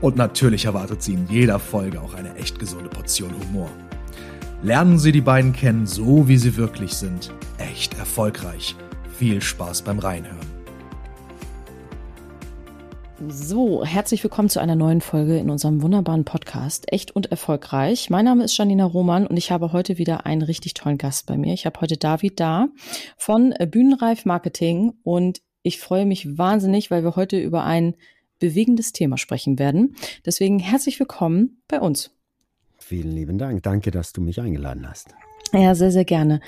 Und natürlich erwartet Sie in jeder Folge auch eine echt gesunde Portion Humor. Lernen Sie die beiden kennen, so wie sie wirklich sind. Echt erfolgreich. Viel Spaß beim Reinhören. So, herzlich willkommen zu einer neuen Folge in unserem wunderbaren Podcast Echt und erfolgreich. Mein Name ist Janina Roman und ich habe heute wieder einen richtig tollen Gast bei mir. Ich habe heute David da von Bühnenreif Marketing und ich freue mich wahnsinnig, weil wir heute über ein bewegendes Thema sprechen werden. Deswegen herzlich willkommen bei uns. Vielen lieben Dank. Danke, dass du mich eingeladen hast. Ja, sehr, sehr gerne.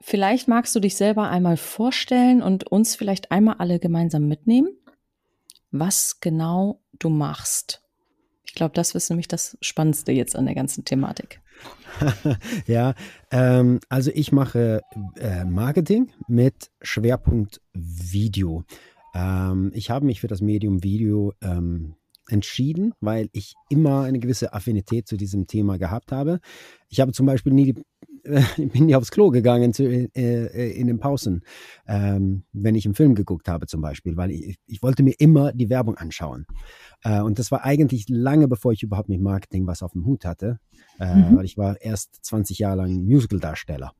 Vielleicht magst du dich selber einmal vorstellen und uns vielleicht einmal alle gemeinsam mitnehmen, was genau du machst. Ich glaube, das ist nämlich das Spannendste jetzt an der ganzen Thematik. ja, ähm, also ich mache äh, Marketing mit Schwerpunkt Video. Ähm, ich habe mich für das Medium Video ähm, entschieden, weil ich immer eine gewisse Affinität zu diesem Thema gehabt habe. Ich habe zum Beispiel nie die, äh, bin nie aufs Klo gegangen zu, äh, äh, in den Pausen, ähm, wenn ich einen Film geguckt habe zum Beispiel, weil ich, ich wollte mir immer die Werbung anschauen. Äh, und das war eigentlich lange bevor ich überhaupt mit Marketing was auf dem Hut hatte, äh, mhm. weil ich war erst 20 Jahre lang Musical-Darsteller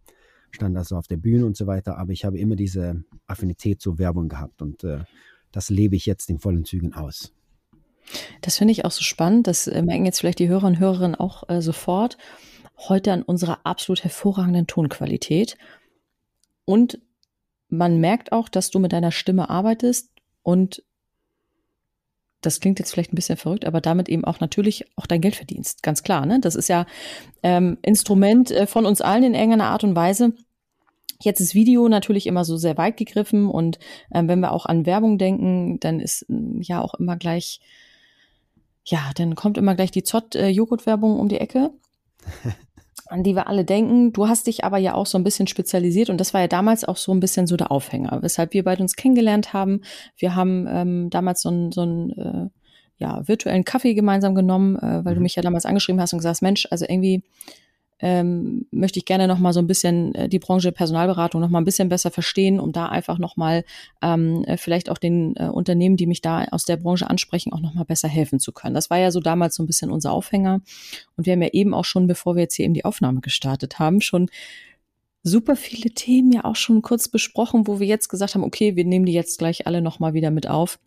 stand also auf der Bühne und so weiter, aber ich habe immer diese Affinität zur Werbung gehabt und äh, das lebe ich jetzt in vollen Zügen aus. Das finde ich auch so spannend. Das äh, merken jetzt vielleicht die Hörer und Hörerinnen auch äh, sofort. Heute an unserer absolut hervorragenden Tonqualität. Und man merkt auch, dass du mit deiner Stimme arbeitest und das klingt jetzt vielleicht ein bisschen verrückt, aber damit eben auch natürlich auch dein Geld verdienst. Ganz klar, ne? Das ist ja ähm, Instrument äh, von uns allen in irgendeiner Art und Weise. Jetzt ist Video natürlich immer so sehr weit gegriffen und ähm, wenn wir auch an Werbung denken, dann ist ähm, ja auch immer gleich, ja, dann kommt immer gleich die Zott-Joghurt-Werbung um die Ecke, an die wir alle denken. Du hast dich aber ja auch so ein bisschen spezialisiert und das war ja damals auch so ein bisschen so der Aufhänger, weshalb wir beide uns kennengelernt haben. Wir haben ähm, damals so ein, so ein äh, ja, virtuellen Kaffee gemeinsam genommen, äh, weil mhm. du mich ja damals angeschrieben hast und gesagt, Mensch, also irgendwie ähm, möchte ich gerne noch mal so ein bisschen äh, die Branche Personalberatung noch mal ein bisschen besser verstehen, um da einfach noch mal ähm, äh, vielleicht auch den äh, Unternehmen, die mich da aus der Branche ansprechen, auch noch mal besser helfen zu können. Das war ja so damals so ein bisschen unser Aufhänger und wir haben ja eben auch schon, bevor wir jetzt hier eben die Aufnahme gestartet haben, schon super viele Themen ja auch schon kurz besprochen, wo wir jetzt gesagt haben, okay, wir nehmen die jetzt gleich alle noch mal wieder mit auf,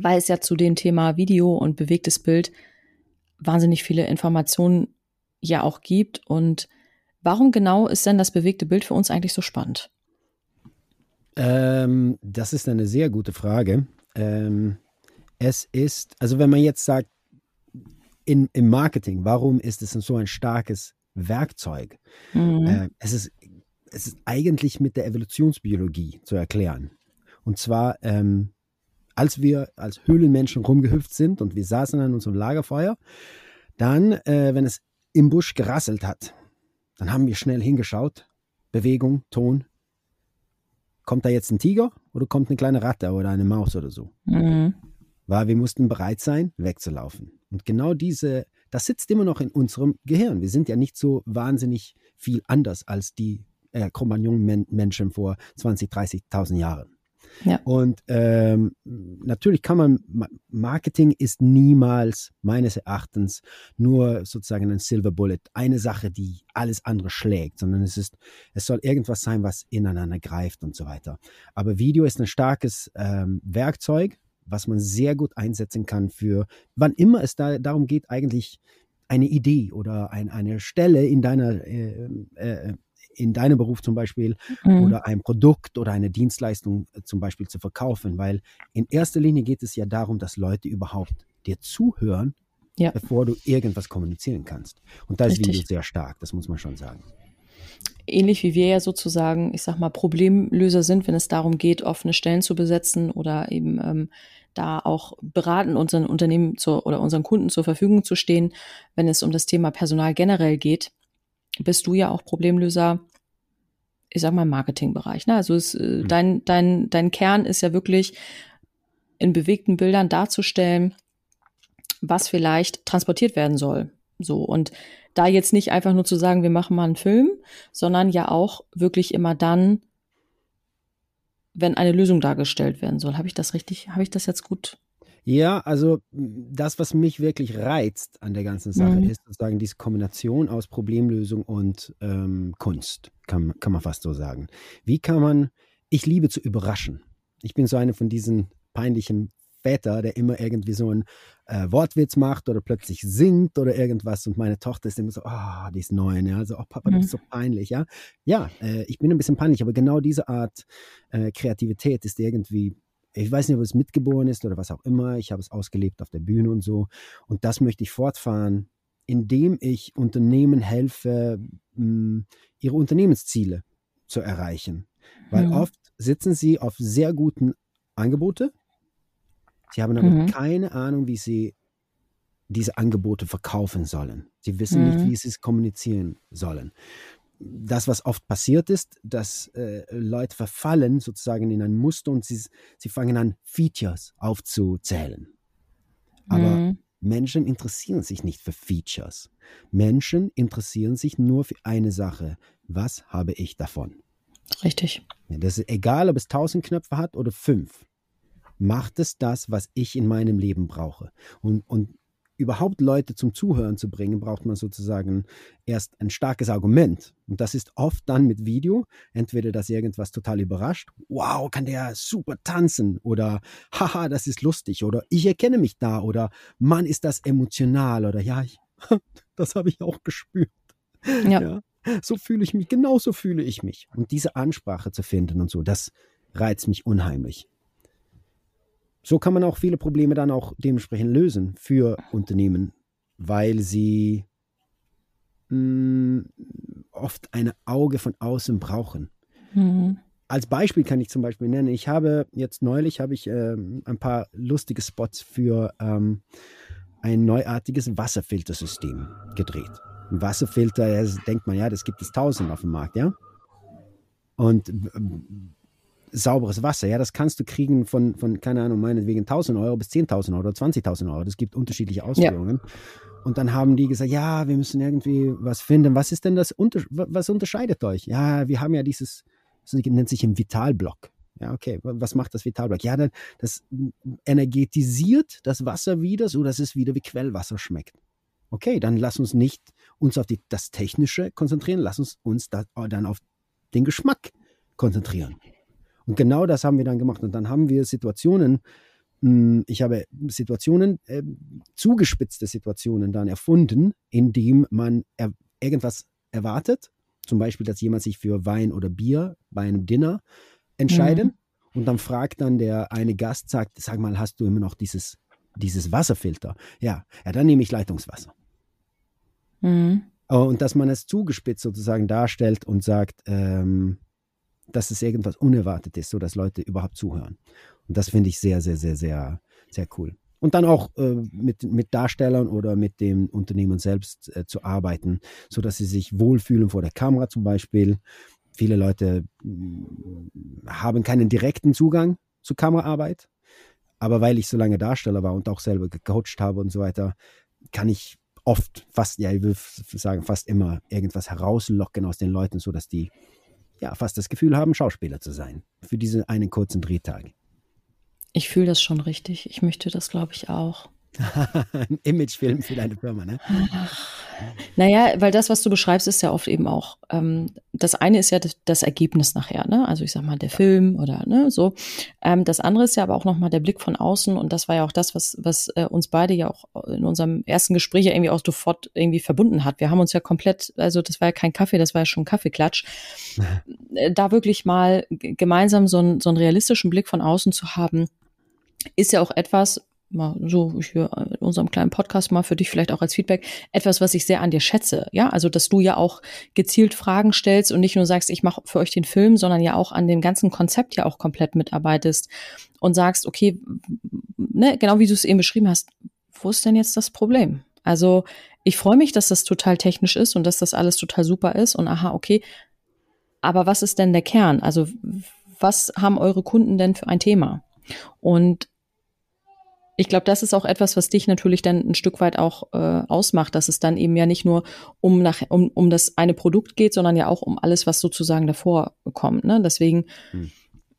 weil es ja zu dem Thema Video und bewegtes Bild wahnsinnig viele Informationen ja auch gibt. Und warum genau ist denn das bewegte Bild für uns eigentlich so spannend? Ähm, das ist eine sehr gute Frage. Ähm, es ist, also wenn man jetzt sagt, in, im Marketing, warum ist es so ein starkes Werkzeug? Mhm. Äh, es, ist, es ist eigentlich mit der Evolutionsbiologie zu erklären. Und zwar, ähm, als wir als Höhlenmenschen rumgehüpft sind und wir saßen an unserem Lagerfeuer, dann, äh, wenn es im Busch gerasselt hat. Dann haben wir schnell hingeschaut. Bewegung, Ton. Kommt da jetzt ein Tiger oder kommt eine kleine Ratte oder eine Maus oder so? Mhm. Weil wir mussten bereit sein, wegzulaufen. Und genau diese, das sitzt immer noch in unserem Gehirn. Wir sind ja nicht so wahnsinnig viel anders als die äh, Cro-Magnon-Menschen vor 20, 30.000 Jahren. Ja. Und ähm, natürlich kann man, Marketing ist niemals meines Erachtens nur sozusagen ein Silver Bullet, eine Sache, die alles andere schlägt, sondern es ist, es soll irgendwas sein, was ineinander greift und so weiter. Aber Video ist ein starkes ähm, Werkzeug, was man sehr gut einsetzen kann für, wann immer es da darum geht, eigentlich eine Idee oder ein, eine Stelle in deiner äh, äh, in deinem Beruf zum Beispiel mhm. oder ein Produkt oder eine Dienstleistung äh, zum Beispiel zu verkaufen, weil in erster Linie geht es ja darum, dass Leute überhaupt dir zuhören, ja. bevor du irgendwas kommunizieren kannst. Und da ist Video sehr stark, das muss man schon sagen. Ähnlich wie wir ja sozusagen, ich sag mal, Problemlöser sind, wenn es darum geht, offene Stellen zu besetzen oder eben ähm, da auch beraten, unseren Unternehmen zur, oder unseren Kunden zur Verfügung zu stehen, wenn es um das Thema Personal generell geht, bist du ja auch Problemlöser, ich sag mal, im Marketingbereich. Ne? Also es, äh, mhm. dein, dein, dein Kern ist ja wirklich in bewegten Bildern darzustellen, was vielleicht transportiert werden soll. So. Und da jetzt nicht einfach nur zu sagen, wir machen mal einen Film, sondern ja auch wirklich immer dann, wenn eine Lösung dargestellt werden soll. Habe ich das richtig, habe ich das jetzt gut? Ja, also das, was mich wirklich reizt an der ganzen Sache, mhm. ist sozusagen diese Kombination aus Problemlösung und ähm, Kunst, kann, kann man fast so sagen. Wie kann man, ich liebe zu überraschen. Ich bin so eine von diesen peinlichen Väter, der immer irgendwie so einen äh, Wortwitz macht oder plötzlich singt oder irgendwas und meine Tochter ist immer so, ah, oh, die ist neun, ja, also, oh Papa, mhm. das ist so peinlich, ja. Ja, äh, ich bin ein bisschen peinlich, aber genau diese Art äh, Kreativität ist irgendwie ich weiß nicht, ob es mitgeboren ist oder was auch immer. Ich habe es ausgelebt auf der Bühne und so. Und das möchte ich fortfahren, indem ich Unternehmen helfe, mh, ihre Unternehmensziele zu erreichen. Weil mhm. oft sitzen sie auf sehr guten Angebote, Sie haben aber mhm. keine Ahnung, wie sie diese Angebote verkaufen sollen. Sie wissen mhm. nicht, wie sie es kommunizieren sollen. Das, was oft passiert ist, dass äh, Leute verfallen sozusagen in ein Muster und sie, sie fangen an, Features aufzuzählen. Aber mhm. Menschen interessieren sich nicht für Features. Menschen interessieren sich nur für eine Sache. Was habe ich davon? Richtig. Das ist egal, ob es tausend Knöpfe hat oder fünf macht es das, was ich in meinem Leben brauche. Und, und überhaupt Leute zum Zuhören zu bringen, braucht man sozusagen erst ein starkes Argument. Und das ist oft dann mit Video, entweder dass irgendwas total überrascht, wow, kann der super tanzen oder haha, das ist lustig oder ich erkenne mich da oder Mann, ist das emotional oder ja, ich, das habe ich auch gespürt. Ja. ja. So fühle ich mich, genauso fühle ich mich. Und diese Ansprache zu finden und so, das reizt mich unheimlich. So kann man auch viele Probleme dann auch dementsprechend lösen für Unternehmen, weil sie mh, mm, oft ein Auge von außen brauchen. Mhm. Als Beispiel kann ich zum Beispiel nennen, ich habe jetzt neulich habe ich äh, ein paar lustige Spots für ähm, ein neuartiges Wasserfiltersystem gedreht. Ein Wasserfilter, denkt man ja, das gibt es tausend auf dem Markt, ja. Und sauberes Wasser. Ja, das kannst du kriegen von, von keine Ahnung, meinetwegen 1000 Euro bis 10.000 Euro oder 20.000 Euro. Das gibt unterschiedliche Ausführungen. Ja. Und dann haben die gesagt, ja, wir müssen irgendwie was finden. Was ist denn das, was unterscheidet euch? Ja, wir haben ja dieses, das nennt sich ein Vitalblock. Ja, okay, was macht das Vitalblock? Ja, das energetisiert das Wasser wieder, so dass es wieder wie Quellwasser schmeckt. Okay, dann lass uns nicht uns auf die, das Technische konzentrieren, lass uns uns da, dann auf den Geschmack konzentrieren. Und genau das haben wir dann gemacht. Und dann haben wir Situationen, hm, ich habe Situationen, äh, zugespitzte Situationen dann erfunden, in dem man er, irgendwas erwartet. Zum Beispiel, dass jemand sich für Wein oder Bier bei einem Dinner entscheidet. Mhm. Und dann fragt dann der eine Gast, sagt, sag mal, hast du immer noch dieses, dieses Wasserfilter? Ja, ja, dann nehme ich Leitungswasser. Mhm. Und dass man es zugespitzt sozusagen darstellt und sagt, ähm, dass es irgendwas unerwartet ist, so dass Leute überhaupt zuhören. Und das finde ich sehr, sehr, sehr, sehr, sehr cool. Und dann auch äh, mit, mit Darstellern oder mit dem Unternehmen selbst äh, zu arbeiten, so dass sie sich wohlfühlen vor der Kamera zum Beispiel. Viele Leute mh, haben keinen direkten Zugang zu Kameraarbeit, aber weil ich so lange Darsteller war und auch selber gecoacht habe und so weiter, kann ich oft, fast, ja, ich will sagen, fast immer irgendwas herauslocken aus den Leuten, so dass die ja, fast das Gefühl haben, Schauspieler zu sein. Für diesen einen kurzen Drehtag. Ich fühle das schon richtig. Ich möchte das, glaube ich, auch. Ein Imagefilm für deine Firma, ne? Naja, weil das, was du beschreibst, ist ja oft eben auch, ähm, das eine ist ja das, das, Ergebnis nachher, ne? Also ich sag mal, der Film oder ne, so. Ähm, das andere ist ja aber auch nochmal der Blick von außen und das war ja auch das, was, was äh, uns beide ja auch in unserem ersten Gespräch ja irgendwie auch sofort irgendwie verbunden hat. Wir haben uns ja komplett, also das war ja kein Kaffee, das war ja schon Kaffeeklatsch. Äh, da wirklich mal gemeinsam so, ein, so einen realistischen Blick von außen zu haben, ist ja auch etwas, mal so hier in unserem kleinen Podcast mal für dich vielleicht auch als Feedback etwas, was ich sehr an dir schätze. Ja, also dass du ja auch gezielt Fragen stellst und nicht nur sagst, ich mache für euch den Film, sondern ja auch an dem ganzen Konzept ja auch komplett mitarbeitest und sagst, okay, ne, genau wie du es eben beschrieben hast, wo ist denn jetzt das Problem? Also ich freue mich, dass das total technisch ist und dass das alles total super ist und aha, okay. Aber was ist denn der Kern? Also was haben eure Kunden denn für ein Thema? Und ich glaube, das ist auch etwas, was dich natürlich dann ein Stück weit auch äh, ausmacht, dass es dann eben ja nicht nur um, nach, um, um das eine Produkt geht, sondern ja auch um alles, was sozusagen davor kommt. Ne? Deswegen, hm.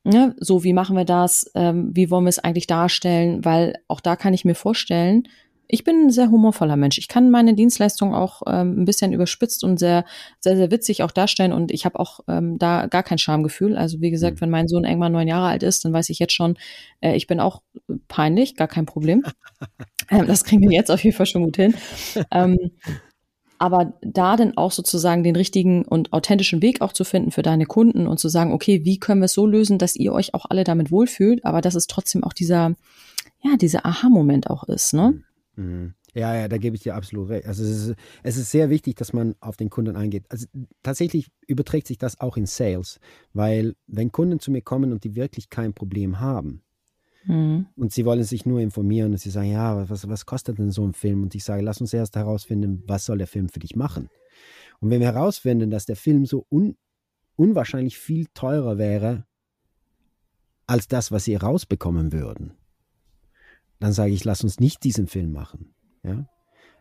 ne, so wie machen wir das? Ähm, wie wollen wir es eigentlich darstellen? Weil auch da kann ich mir vorstellen, ich bin ein sehr humorvoller Mensch. Ich kann meine Dienstleistung auch ähm, ein bisschen überspitzt und sehr, sehr, sehr witzig auch darstellen. Und ich habe auch ähm, da gar kein Schamgefühl. Also wie gesagt, mhm. wenn mein Sohn irgendwann neun Jahre alt ist, dann weiß ich jetzt schon, äh, ich bin auch peinlich, gar kein Problem. ähm, das kriegen wir jetzt auf jeden Fall schon gut hin. Ähm, aber da dann auch sozusagen den richtigen und authentischen Weg auch zu finden für deine Kunden und zu sagen, okay, wie können wir es so lösen, dass ihr euch auch alle damit wohlfühlt, aber dass es trotzdem auch dieser, ja, dieser Aha-Moment auch ist, ne? Mhm. Mhm. Ja, ja, da gebe ich dir absolut recht. Also es ist, es ist sehr wichtig, dass man auf den Kunden eingeht. Also tatsächlich überträgt sich das auch in Sales, weil wenn Kunden zu mir kommen und die wirklich kein Problem haben mhm. und sie wollen sich nur informieren und sie sagen, ja, was, was kostet denn so ein Film? Und ich sage, lass uns erst herausfinden, was soll der Film für dich machen? Und wenn wir herausfinden, dass der Film so un, unwahrscheinlich viel teurer wäre als das, was sie rausbekommen würden, dann sage ich, lass uns nicht diesen Film machen. Ja?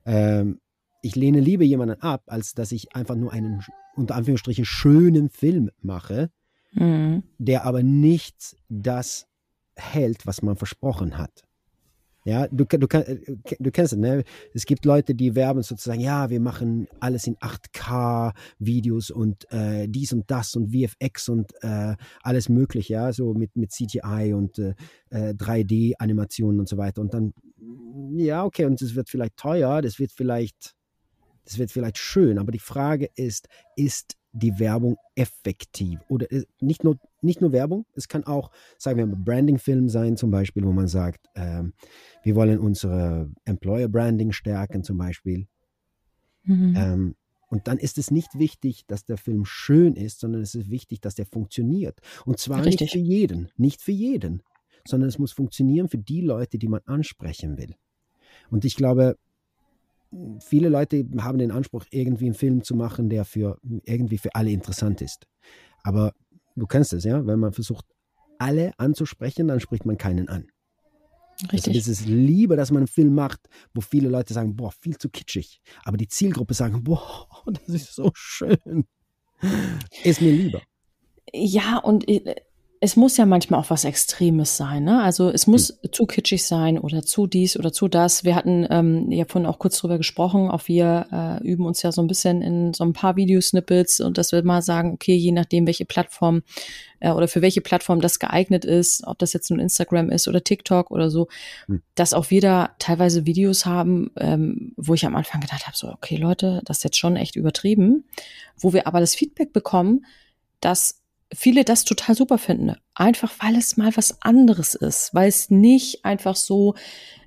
Ähm, ich lehne lieber jemanden ab, als dass ich einfach nur einen unter Anführungsstrichen schönen Film mache, mhm. der aber nicht das hält, was man versprochen hat. Ja, du, du, äh, du kennst es, ne? Es gibt Leute, die werben sozusagen, ja, wir machen alles in 8K-Videos und äh, dies und das und VFX und äh, alles mögliche, ja, so mit, mit CGI und äh, 3D-Animationen äh, und so weiter. Und dann, ja, okay, und es wird vielleicht teuer, das wird vielleicht, das wird vielleicht schön, aber die Frage ist, ist die Werbung effektiv? Oder äh, nicht nur, nicht nur Werbung, es kann auch, sagen wir mal, Branding-Film sein, zum Beispiel, wo man sagt, ähm, wir wollen unsere Employer-Branding stärken, zum Beispiel. Mhm. Ähm, und dann ist es nicht wichtig, dass der Film schön ist, sondern es ist wichtig, dass der funktioniert. Und zwar Richtig. nicht für jeden, nicht für jeden, sondern es muss funktionieren für die Leute, die man ansprechen will. Und ich glaube, viele Leute haben den Anspruch, irgendwie einen Film zu machen, der für irgendwie für alle interessant ist. Aber du kennst es, ja, wenn man versucht, alle anzusprechen, dann spricht man keinen an. Richtig. Also es ist lieber, dass man einen Film macht, wo viele Leute sagen, boah, viel zu kitschig. Aber die Zielgruppe sagen, boah, das ist so schön. Ist mir lieber. Ja, und äh, es muss ja manchmal auch was Extremes sein. Ne? Also es muss hm. zu kitschig sein oder zu dies oder zu das. Wir hatten ähm, ja vorhin auch kurz drüber gesprochen. Auch wir äh, üben uns ja so ein bisschen in so ein paar Videosnippets und dass wir mal sagen, okay, je nachdem, welche Plattform äh, oder für welche Plattform das geeignet ist, ob das jetzt nun Instagram ist oder TikTok oder so, hm. dass auch wir da teilweise Videos haben, ähm, wo ich am Anfang gedacht habe, so, okay, Leute, das ist jetzt schon echt übertrieben, wo wir aber das Feedback bekommen, dass viele das total super finden. Einfach weil es mal was anderes ist, weil es nicht einfach so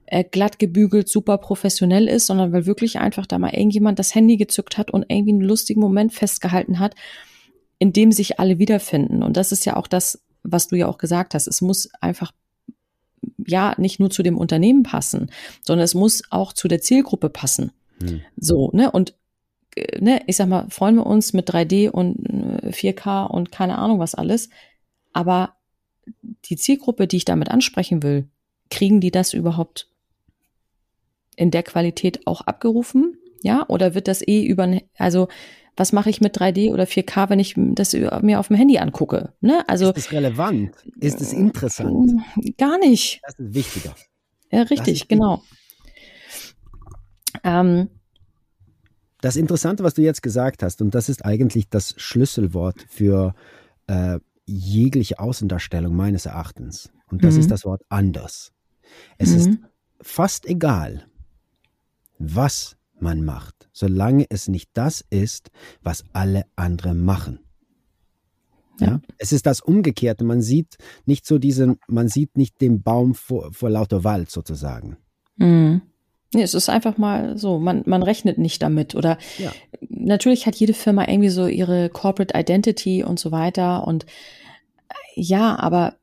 äh, glatt gebügelt, super professionell ist, sondern weil wirklich einfach da mal irgendjemand das Handy gezückt hat und irgendwie einen lustigen Moment festgehalten hat, in dem sich alle wiederfinden. Und das ist ja auch das, was du ja auch gesagt hast. Es muss einfach ja nicht nur zu dem Unternehmen passen, sondern es muss auch zu der Zielgruppe passen. Hm. So, ne? Und ne, ich sag mal, freuen wir uns mit 3D und 4K äh, und keine Ahnung was alles. Aber die Zielgruppe, die ich damit ansprechen will, kriegen die das überhaupt in der Qualität auch abgerufen? Ja, oder wird das eh über, also was mache ich mit 3D oder 4K, wenn ich das mir auf dem Handy angucke? Ne? Also, ist es relevant? Ist es interessant? Gar nicht. Das ist wichtiger. Ja, richtig, genau. Ähm, das Interessante, was du jetzt gesagt hast, und das ist eigentlich das Schlüsselwort für äh, jegliche Außendarstellung meines Erachtens, und das mhm. ist das Wort anders. Es mhm. ist fast egal, was man macht, solange es nicht das ist, was alle anderen machen. Ja. ja. Es ist das Umgekehrte. Man sieht nicht so diesen, man sieht nicht den Baum vor, vor lauter Wald sozusagen. Mhm. Nee, es ist einfach mal so, man, man rechnet nicht damit. Oder ja. natürlich hat jede Firma irgendwie so ihre Corporate Identity und so weiter. Und ja, aber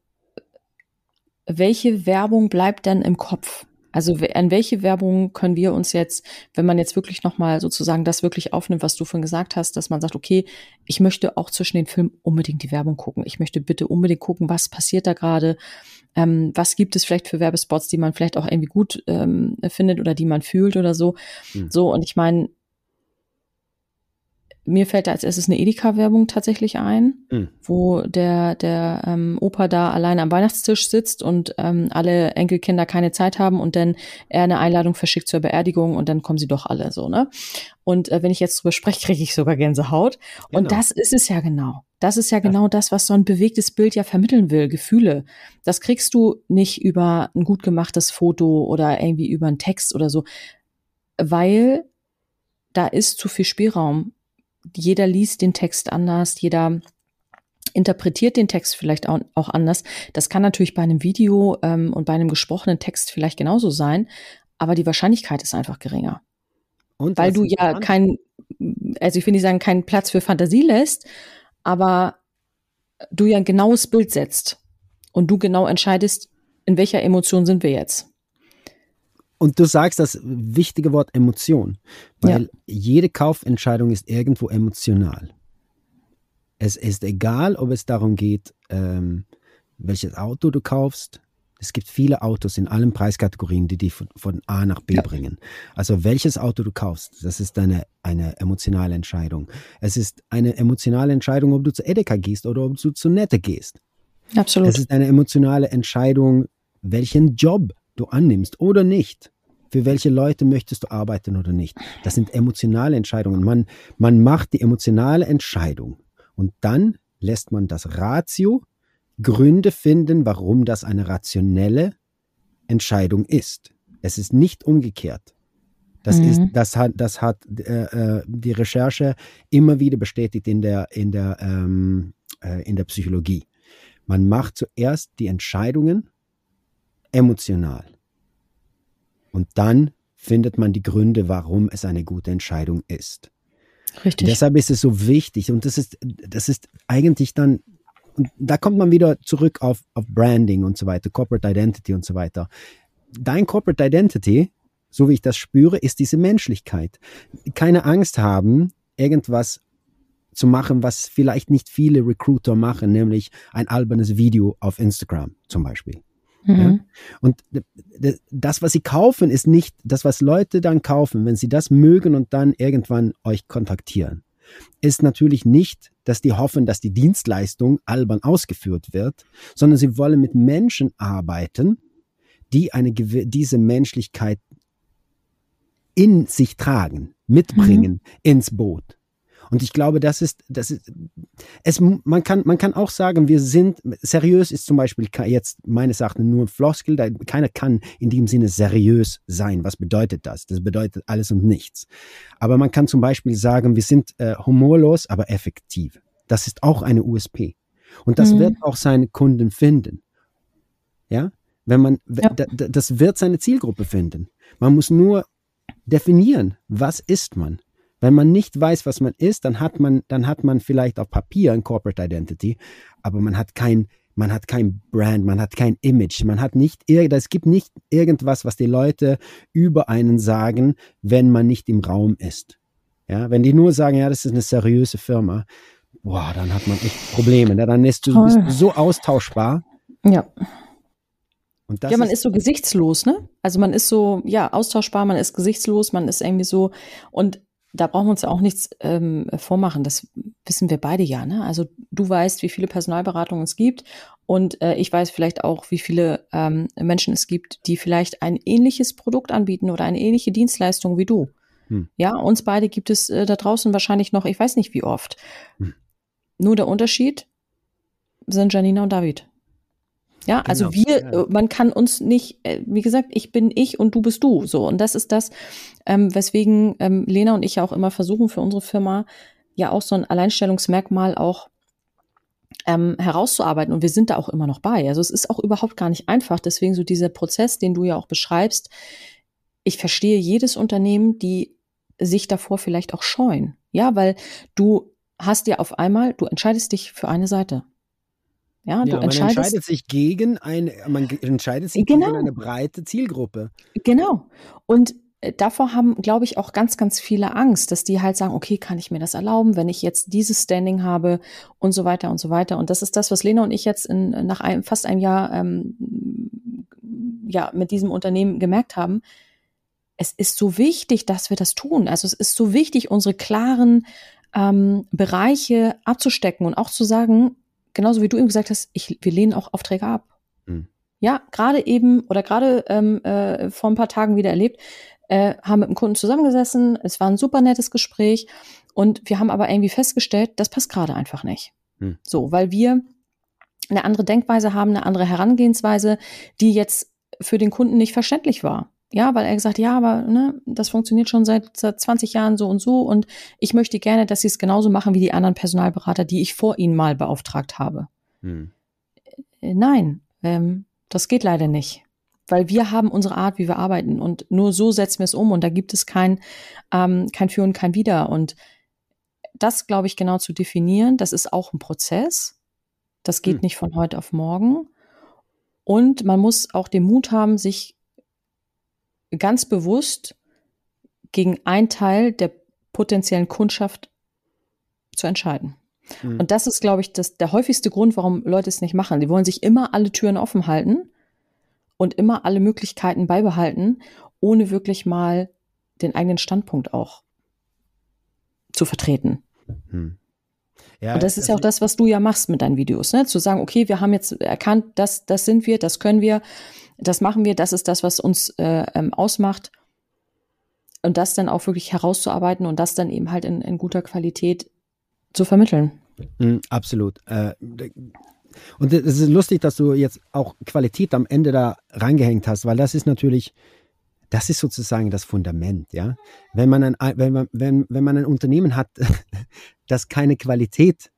welche Werbung bleibt denn im Kopf? Also an welche Werbung können wir uns jetzt, wenn man jetzt wirklich nochmal sozusagen das wirklich aufnimmt, was du vorhin gesagt hast, dass man sagt, okay, ich möchte auch zwischen den Filmen unbedingt die Werbung gucken. Ich möchte bitte unbedingt gucken, was passiert da gerade, ähm, was gibt es vielleicht für Werbespots, die man vielleicht auch irgendwie gut ähm, findet oder die man fühlt oder so. Mhm. So, und ich meine, mir fällt da als erstes eine Edeka-Werbung tatsächlich ein, mhm. wo der, der ähm, Opa da allein am Weihnachtstisch sitzt und ähm, alle Enkelkinder keine Zeit haben und dann er eine Einladung verschickt zur Beerdigung und dann kommen sie doch alle so, ne? Und äh, wenn ich jetzt drüber spreche, kriege ich sogar Gänsehaut. Genau. Und das ist es ja genau. Das ist ja genau ja. das, was so ein bewegtes Bild ja vermitteln will, Gefühle. Das kriegst du nicht über ein gut gemachtes Foto oder irgendwie über einen Text oder so, weil da ist zu viel Spielraum jeder liest den Text anders, jeder interpretiert den Text vielleicht auch, auch anders. Das kann natürlich bei einem Video ähm, und bei einem gesprochenen Text vielleicht genauso sein, aber die Wahrscheinlichkeit ist einfach geringer. Und Weil du ja kein, also ich will nicht sagen, keinen Platz für Fantasie lässt, aber du ja ein genaues Bild setzt und du genau entscheidest, in welcher Emotion sind wir jetzt. Und du sagst das wichtige Wort Emotion, weil ja. jede Kaufentscheidung ist irgendwo emotional. Es ist egal, ob es darum geht, ähm, welches Auto du kaufst. Es gibt viele Autos in allen Preiskategorien, die dich von, von A nach B ja. bringen. Also welches Auto du kaufst, das ist eine, eine emotionale Entscheidung. Es ist eine emotionale Entscheidung, ob du zu Edeka gehst oder ob du zu Nette gehst. Absolut. Es ist eine emotionale Entscheidung, welchen Job du annimmst oder nicht. Für welche Leute möchtest du arbeiten oder nicht? Das sind emotionale Entscheidungen. Man, man macht die emotionale Entscheidung und dann lässt man das Ratio Gründe finden, warum das eine rationelle Entscheidung ist. Es ist nicht umgekehrt. Das mhm. ist, das hat, das hat äh, äh, die Recherche immer wieder bestätigt in der, in der, ähm, äh, in der Psychologie. Man macht zuerst die Entscheidungen emotional. Und dann findet man die Gründe, warum es eine gute Entscheidung ist. Richtig. Deshalb ist es so wichtig und das ist, das ist eigentlich dann, da kommt man wieder zurück auf, auf Branding und so weiter, Corporate Identity und so weiter. Dein Corporate Identity, so wie ich das spüre, ist diese Menschlichkeit. Keine Angst haben, irgendwas zu machen, was vielleicht nicht viele Recruiter machen, nämlich ein albernes Video auf Instagram zum Beispiel. Mhm. Ja? Und das, was sie kaufen, ist nicht das, was Leute dann kaufen, wenn sie das mögen und dann irgendwann euch kontaktieren. Ist natürlich nicht, dass die hoffen, dass die Dienstleistung albern ausgeführt wird, sondern sie wollen mit Menschen arbeiten, die eine, diese Menschlichkeit in sich tragen, mitbringen mhm. ins Boot. Und ich glaube, das ist, das ist, es, man kann, man kann auch sagen, wir sind, seriös ist zum Beispiel jetzt meines Erachtens nur ein Floskel, da keiner kann in dem Sinne seriös sein. Was bedeutet das? Das bedeutet alles und nichts. Aber man kann zum Beispiel sagen, wir sind äh, humorlos, aber effektiv. Das ist auch eine USP. Und das mhm. wird auch seine Kunden finden. Ja? Wenn man, ja. das wird seine Zielgruppe finden. Man muss nur definieren, was ist man? Wenn man nicht weiß, was man ist, dann hat man, dann hat man vielleicht auf Papier ein Corporate Identity, aber man hat kein, man hat kein Brand, man hat kein Image, man hat nicht, es gibt nicht irgendwas, was die Leute über einen sagen, wenn man nicht im Raum ist. Ja, wenn die nur sagen, ja, das ist eine seriöse Firma, boah, dann hat man echt Probleme. Ne? Dann ist du, bist du so austauschbar. Ja. ja, man ist, ist so gesichtslos, ne? Also man ist so, ja, austauschbar, man ist gesichtslos, man ist irgendwie so. Und da brauchen wir uns ja auch nichts ähm, vormachen. Das wissen wir beide ja. Ne? Also du weißt, wie viele Personalberatungen es gibt und äh, ich weiß vielleicht auch, wie viele ähm, Menschen es gibt, die vielleicht ein ähnliches Produkt anbieten oder eine ähnliche Dienstleistung wie du. Hm. Ja, uns beide gibt es äh, da draußen wahrscheinlich noch, ich weiß nicht wie oft. Hm. Nur der Unterschied sind Janina und David. Ja, also genau. wir, man kann uns nicht, äh, wie gesagt, ich bin ich und du bist du. So. Und das ist das, ähm, weswegen ähm, Lena und ich ja auch immer versuchen, für unsere Firma ja auch so ein Alleinstellungsmerkmal auch ähm, herauszuarbeiten. Und wir sind da auch immer noch bei. Also es ist auch überhaupt gar nicht einfach. Deswegen so dieser Prozess, den du ja auch beschreibst. Ich verstehe jedes Unternehmen, die sich davor vielleicht auch scheuen. Ja, weil du hast ja auf einmal, du entscheidest dich für eine Seite. Ja, du ja, man entscheidet sich gegen ein, man entscheidet sich genau. gegen eine breite Zielgruppe. Genau. Und äh, davor haben, glaube ich, auch ganz, ganz viele Angst, dass die halt sagen, okay, kann ich mir das erlauben, wenn ich jetzt dieses Standing habe und so weiter und so weiter. Und das ist das, was Lena und ich jetzt in, nach einem, fast einem Jahr ähm, ja, mit diesem Unternehmen gemerkt haben. Es ist so wichtig, dass wir das tun. Also es ist so wichtig, unsere klaren ähm, Bereiche abzustecken und auch zu sagen, genauso wie du eben gesagt hast, ich, wir lehnen auch Aufträge ab. Mhm. Ja, gerade eben oder gerade ähm, äh, vor ein paar Tagen wieder erlebt, äh, haben mit dem Kunden zusammengesessen, es war ein super nettes Gespräch und wir haben aber irgendwie festgestellt, das passt gerade einfach nicht. Hm. So, weil wir eine andere Denkweise haben, eine andere Herangehensweise, die jetzt für den Kunden nicht verständlich war. Ja, weil er gesagt, ja, aber ne, das funktioniert schon seit, seit 20 Jahren so und so und ich möchte gerne, dass sie es genauso machen wie die anderen Personalberater, die ich vor ihnen mal beauftragt habe. Hm. Äh, nein, ähm, das geht leider nicht weil wir haben unsere Art, wie wir arbeiten und nur so setzen wir es um und da gibt es kein, ähm, kein Für und kein Wider und das, glaube ich, genau zu definieren, das ist auch ein Prozess. Das geht hm. nicht von heute auf morgen. Und man muss auch den Mut haben, sich ganz bewusst gegen einen Teil der potenziellen Kundschaft zu entscheiden. Hm. Und das ist, glaube ich, das, der häufigste Grund, warum Leute es nicht machen. Die wollen sich immer alle Türen offen halten und immer alle Möglichkeiten beibehalten, ohne wirklich mal den eigenen Standpunkt auch zu vertreten. Hm. Ja, und das ist ja auch das, was du ja machst mit deinen Videos, ne? Zu sagen, okay, wir haben jetzt erkannt, das, das sind wir, das können wir, das machen wir, das ist das, was uns äh, ähm, ausmacht. Und das dann auch wirklich herauszuarbeiten und das dann eben halt in, in guter Qualität zu vermitteln. Mm, absolut. Äh, und es ist lustig, dass du jetzt auch Qualität am Ende da reingehängt hast, weil das ist natürlich, das ist sozusagen das Fundament, ja. Wenn man ein, wenn man, wenn, wenn man ein Unternehmen hat, das keine Qualität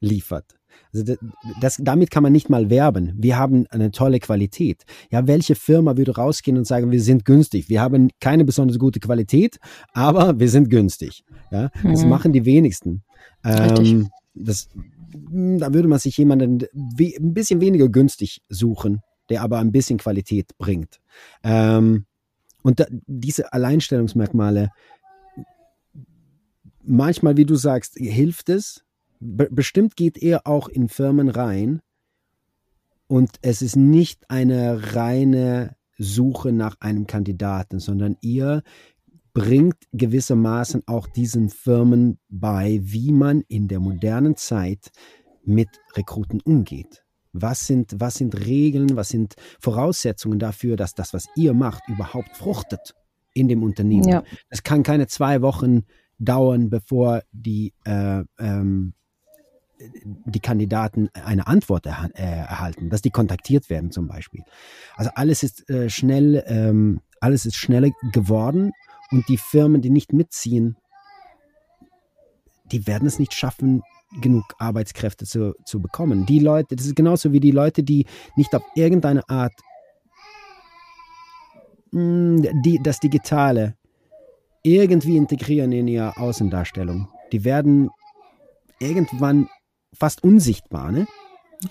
liefert, also das, das, damit kann man nicht mal werben. Wir haben eine tolle Qualität. Ja, welche Firma würde rausgehen und sagen, wir sind günstig? Wir haben keine besonders gute Qualität, aber wir sind günstig. Ja, das mhm. machen die wenigsten. Ähm, das, da würde man sich jemanden ein bisschen weniger günstig suchen, der aber ein bisschen Qualität bringt. Ähm, und da, diese Alleinstellungsmerkmale, manchmal, wie du sagst, hilft es. Be bestimmt geht er auch in Firmen rein und es ist nicht eine reine Suche nach einem Kandidaten, sondern ihr bringt gewissermaßen auch diesen Firmen bei, wie man in der modernen Zeit mit Rekruten umgeht. Was sind, was sind Regeln, was sind Voraussetzungen dafür, dass das, was ihr macht, überhaupt fruchtet in dem Unternehmen? Ja. Es kann keine zwei Wochen dauern, bevor die, äh, ähm, die Kandidaten eine Antwort erha äh, erhalten, dass die kontaktiert werden zum Beispiel. Also alles ist äh, schnell, ähm, alles ist schneller geworden und die Firmen, die nicht mitziehen, die werden es nicht schaffen, genug Arbeitskräfte zu, zu bekommen. Die Leute, das ist genauso wie die Leute, die nicht auf irgendeine Art mh, hm, die, das Digitale irgendwie integrieren in ihre Außendarstellung. Die werden irgendwann fast unsichtbar, ne?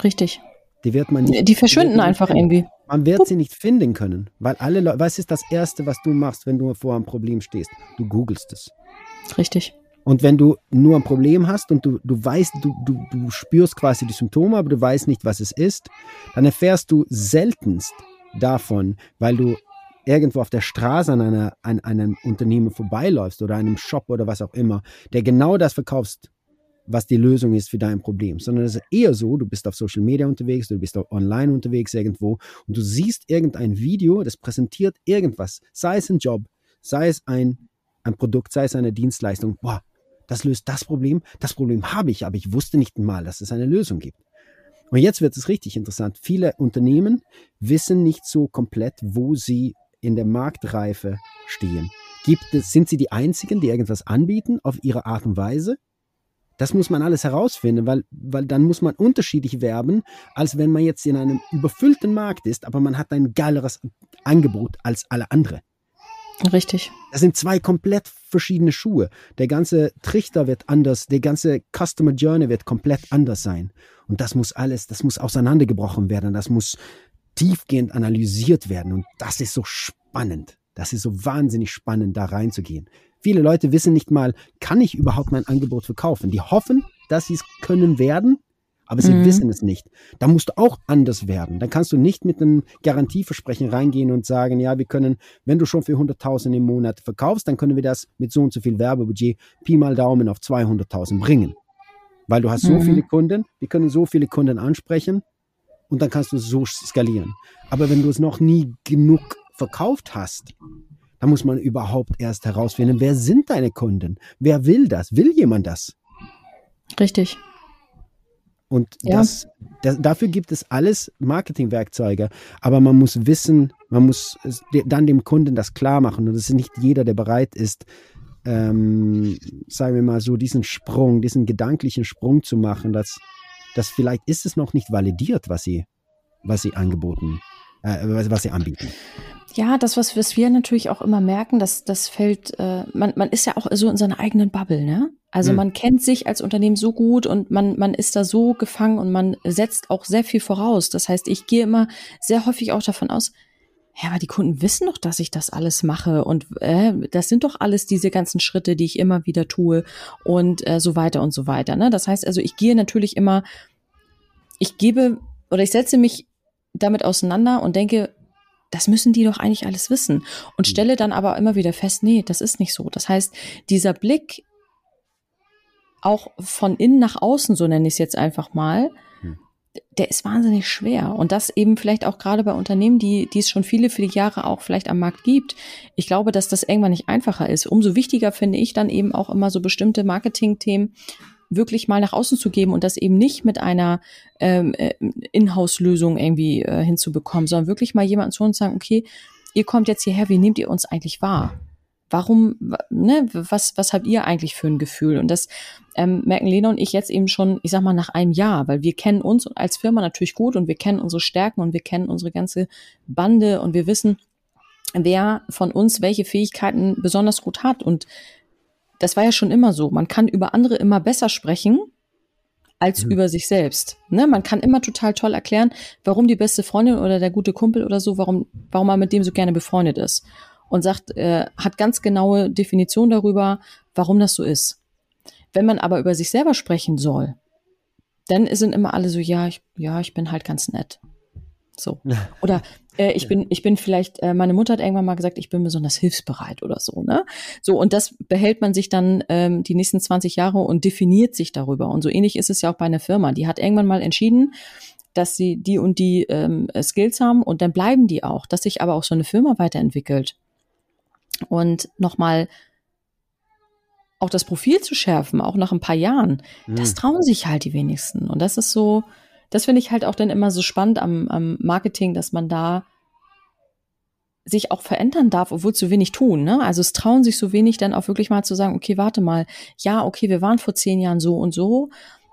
Richtig. Die wird man nicht. Die verschwinden einfach irgendwie. Man wird sie nicht finden können, weil alle Leute, was ist das Erste, was du machst, wenn du vor einem Problem stehst? Du googelst es. Richtig. Und wenn du nur ein Problem hast und du, du weißt, du, du, du spürst quasi die Symptome, aber du weißt nicht, was es ist, dann erfährst du seltenst davon, weil du irgendwo auf der Straße an, einer, an einem Unternehmen vorbeiläufst oder einem Shop oder was auch immer, der genau das verkaufst, was die Lösung ist für dein Problem, sondern es ist eher so, du bist auf Social Media unterwegs, du bist online unterwegs irgendwo und du siehst irgendein Video, das präsentiert irgendwas, sei es ein Job, sei es ein, ein Produkt, sei es eine Dienstleistung. Boah, das löst das Problem, das Problem habe ich, aber ich wusste nicht mal, dass es eine Lösung gibt. Und jetzt wird es richtig interessant. Viele Unternehmen wissen nicht so komplett, wo sie in der Das muss man alles herausfinden, weil, weil dann muss man unterschiedlich werben, als wenn man jetzt in einem überfüllten Markt ist, aber man hat ein geileres Angebot als alle anderen. Richtig. Das sind zwei komplett verschiedene Schuhe. Der ganze Trichter wird anders, der ganze Customer Journey wird komplett anders sein. Und das muss alles, das muss auseinandergebrochen werden, das muss tiefgehend analysiert werden. Und das ist so spannend. Das ist so wahnsinnig spannend, da reinzugehen. Viele Leute wissen nicht mal, kann ich überhaupt mein Angebot verkaufen? Die hoffen, dass sie es können werden, aber sie mhm. wissen es nicht. Da musst du auch anders werden. Dann kannst du nicht mit einem Garantieversprechen reingehen und sagen, ja, wir können, wenn du schon für 100.000 im Monat verkaufst, dann können wir das mit so und so viel Werbebudget Pi mal Daumen auf 200.000 bringen. Weil du hast so mhm. viele Kunden, wir können so viele Kunden ansprechen und dann kannst du so skalieren. Aber wenn du es noch nie genug verkauft hast, dann muss man überhaupt erst herausfinden, wer sind deine Kunden? Wer will das? Will jemand das? Richtig. Und ja. das, das, dafür gibt es alles Marketingwerkzeuge. Aber man muss wissen, man muss dann dem Kunden das klar machen. Und es ist nicht jeder, der bereit ist, ähm, sagen wir mal so, diesen Sprung, diesen gedanklichen Sprung zu machen, dass, dass vielleicht ist es noch nicht validiert, was sie, was sie angeboten, äh, was sie anbieten. Ja, das, was, was wir natürlich auch immer merken, dass das fällt, äh, man, man ist ja auch so in seiner eigenen Bubble, ne? Also hm. man kennt sich als Unternehmen so gut und man, man ist da so gefangen und man setzt auch sehr viel voraus. Das heißt, ich gehe immer sehr häufig auch davon aus, ja, aber die Kunden wissen doch, dass ich das alles mache und äh, das sind doch alles diese ganzen Schritte, die ich immer wieder tue und äh, so weiter und so weiter. Ne? Das heißt also, ich gehe natürlich immer, ich gebe oder ich setze mich damit auseinander und denke, das müssen die doch eigentlich alles wissen. Und hm. stelle dann aber immer wieder fest, nee, das ist nicht so. Das heißt, dieser Blick auch von innen nach außen, so nenne ich es jetzt einfach mal, hm. der ist wahnsinnig schwer. Und das eben vielleicht auch gerade bei Unternehmen, die, die es schon viele, viele Jahre auch vielleicht am Markt gibt. Ich glaube, dass das irgendwann nicht einfacher ist. Umso wichtiger finde ich dann eben auch immer so bestimmte Marketing-Themen wirklich mal nach außen zu geben und das eben nicht mit einer ähm, äh, Inhouse-Lösung irgendwie äh, hinzubekommen, sondern wirklich mal jemanden zu uns sagen, okay, ihr kommt jetzt hierher, wie nehmt ihr uns eigentlich wahr? Warum, ne, was, was habt ihr eigentlich für ein Gefühl? Und das ähm, merken Lena und ich jetzt eben schon, ich sag mal, nach einem Jahr, weil wir kennen uns als Firma natürlich gut und wir kennen unsere Stärken und wir kennen unsere ganze Bande und wir wissen, wer von uns welche Fähigkeiten besonders gut hat. Und das war ja schon immer so. Man kann über andere immer besser sprechen als mhm. über sich selbst. Ne? Man kann immer total toll erklären, warum die beste Freundin oder der gute Kumpel oder so, warum, warum man mit dem so gerne befreundet ist. Und sagt, äh, hat ganz genaue Definition darüber, warum das so ist. Wenn man aber über sich selber sprechen soll, dann sind immer alle so, ja, ich, ja, ich bin halt ganz nett. So. Oder äh, ich bin, ich bin vielleicht, äh, meine Mutter hat irgendwann mal gesagt, ich bin besonders hilfsbereit oder so, ne? So, und das behält man sich dann ähm, die nächsten 20 Jahre und definiert sich darüber. Und so ähnlich ist es ja auch bei einer Firma. Die hat irgendwann mal entschieden, dass sie die und die ähm, Skills haben und dann bleiben die auch, dass sich aber auch so eine Firma weiterentwickelt. Und nochmal auch das Profil zu schärfen, auch nach ein paar Jahren, mhm. das trauen sich halt die wenigsten. Und das ist so, das finde ich halt auch dann immer so spannend am, am Marketing, dass man da sich auch verändern darf, obwohl zu wenig tun. Ne? Also es trauen sich so wenig, dann auch wirklich mal zu sagen, okay, warte mal, ja, okay, wir waren vor zehn Jahren so und so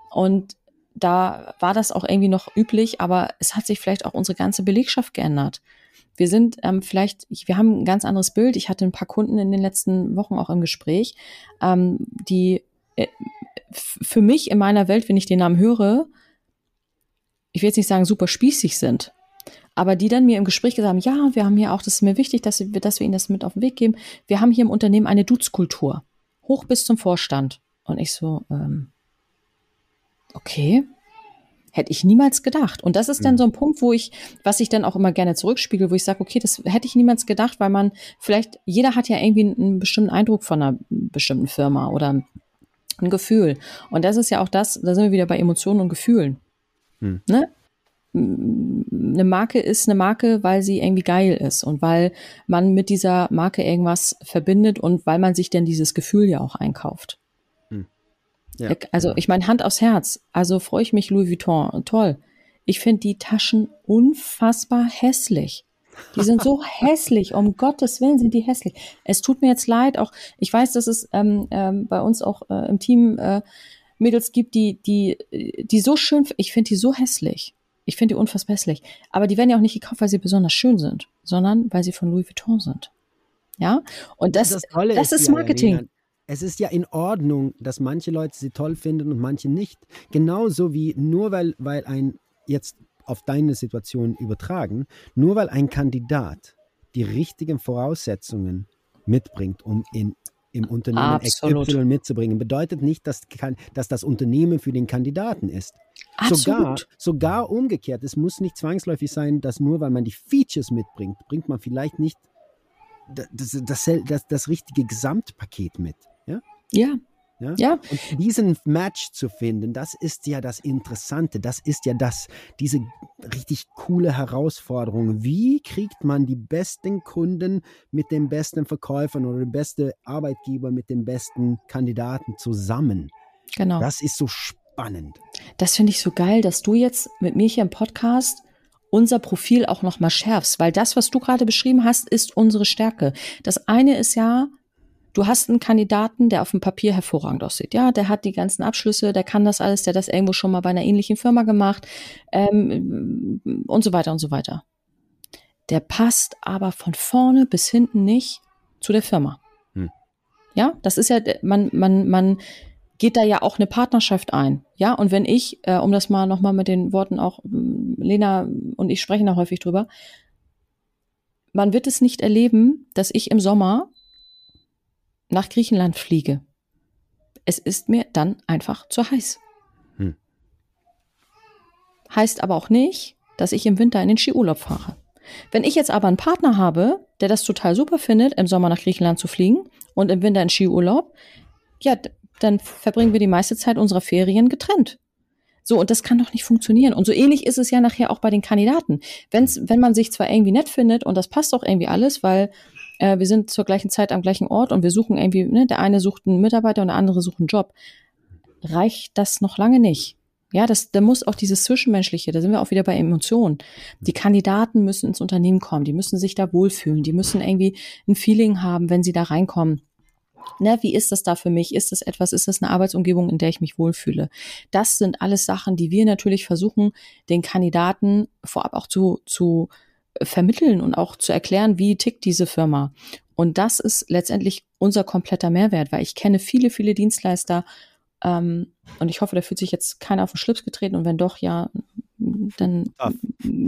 und da war das auch irgendwie noch üblich, aber es hat sich vielleicht auch unsere ganze Belegschaft geändert. Wir sind ähm, vielleicht, wir haben ein ganz anderes Bild. Ich hatte ein paar Kunden in den letzten Wochen auch im Gespräch, ähm, die äh, für mich in meiner Welt, wenn ich den Namen höre, ich will jetzt nicht sagen, super spießig sind, aber die dann mir im Gespräch gesagt haben, ja, wir haben hier auch, das ist mir wichtig, dass wir, dass wir ihnen das mit auf den Weg geben. Wir haben hier im Unternehmen eine Dutzkultur. Hoch bis zum Vorstand. Und ich so, ähm, okay, hätte ich niemals gedacht. Und das ist dann mhm. so ein Punkt, wo ich, was ich dann auch immer gerne zurückspiegel, wo ich sage, okay, das hätte ich niemals gedacht, weil man vielleicht, jeder hat ja irgendwie einen bestimmten Eindruck von einer bestimmten Firma oder ein Gefühl. Und das ist ja auch das, da sind wir wieder bei Emotionen und Gefühlen. Hm. Ne? Eine Marke ist eine Marke, weil sie irgendwie geil ist und weil man mit dieser Marke irgendwas verbindet und weil man sich denn dieses Gefühl ja auch einkauft. Hm. Ja. Also ich meine Hand aufs Herz. Also freue ich mich Louis Vuitton. Toll. Ich finde die Taschen unfassbar hässlich. Die sind so hässlich, um Gottes Willen sind die hässlich. Es tut mir jetzt leid, auch ich weiß, dass es ähm, ähm, bei uns auch äh, im Team äh, Mädels gibt, die, die, die so schön, ich finde die so hässlich. Ich finde die unfassbar hässlich. Aber die werden ja auch nicht gekauft, weil sie besonders schön sind, sondern weil sie von Louis Vuitton sind. Ja, und das, das, das ist, ist Marketing. Ja, es ist ja in Ordnung, dass manche Leute sie toll finden und manche nicht. Genauso wie nur weil, weil ein, jetzt auf deine Situation übertragen, nur weil ein Kandidat die richtigen Voraussetzungen mitbringt, um in, im Unternehmen Absolut. XY mitzubringen, bedeutet nicht, dass, dass das Unternehmen für den Kandidaten ist. Sogar, sogar umgekehrt, es muss nicht zwangsläufig sein, dass nur weil man die Features mitbringt, bringt man vielleicht nicht das, das, das, das richtige Gesamtpaket mit. Ja. Ja. Ja? ja. Und diesen Match zu finden, das ist ja das Interessante, das ist ja das, diese richtig coole Herausforderung. Wie kriegt man die besten Kunden mit den besten Verkäufern oder den besten Arbeitgeber mit den besten Kandidaten zusammen? Genau. Das ist so spannend. Das finde ich so geil, dass du jetzt mit mir hier im Podcast unser Profil auch noch mal schärfst, weil das, was du gerade beschrieben hast, ist unsere Stärke. Das eine ist ja, du hast einen Kandidaten, der auf dem Papier hervorragend aussieht. Ja, der hat die ganzen Abschlüsse, der kann das alles, der hat das irgendwo schon mal bei einer ähnlichen Firma gemacht ähm, und so weiter und so weiter. Der passt aber von vorne bis hinten nicht zu der Firma. Hm. Ja, das ist ja, man, man, man geht da ja auch eine Partnerschaft ein. Ja, und wenn ich, äh, um das mal nochmal mit den Worten auch, ähm, Lena und ich sprechen da häufig drüber, man wird es nicht erleben, dass ich im Sommer nach Griechenland fliege. Es ist mir dann einfach zu heiß. Hm. Heißt aber auch nicht, dass ich im Winter in den Skiurlaub fahre. Wenn ich jetzt aber einen Partner habe, der das total super findet, im Sommer nach Griechenland zu fliegen und im Winter in Skiurlaub, ja, dann verbringen wir die meiste Zeit unserer Ferien getrennt. So, und das kann doch nicht funktionieren. Und so ähnlich ist es ja nachher auch bei den Kandidaten. Wenn's, wenn man sich zwar irgendwie nett findet und das passt auch irgendwie alles, weil äh, wir sind zur gleichen Zeit am gleichen Ort und wir suchen irgendwie, ne, der eine sucht einen Mitarbeiter und der andere sucht einen Job, reicht das noch lange nicht. Ja, das, da muss auch dieses Zwischenmenschliche, da sind wir auch wieder bei Emotionen. Die Kandidaten müssen ins Unternehmen kommen, die müssen sich da wohlfühlen, die müssen irgendwie ein Feeling haben, wenn sie da reinkommen. Ne, wie ist das da für mich? Ist das etwas, ist das eine Arbeitsumgebung, in der ich mich wohlfühle? Das sind alles Sachen, die wir natürlich versuchen, den Kandidaten vorab auch zu, zu vermitteln und auch zu erklären, wie tickt diese Firma. Und das ist letztendlich unser kompletter Mehrwert, weil ich kenne viele, viele Dienstleister ähm, und ich hoffe, da fühlt sich jetzt keiner auf den Schlips getreten und wenn doch, ja, dann Ach.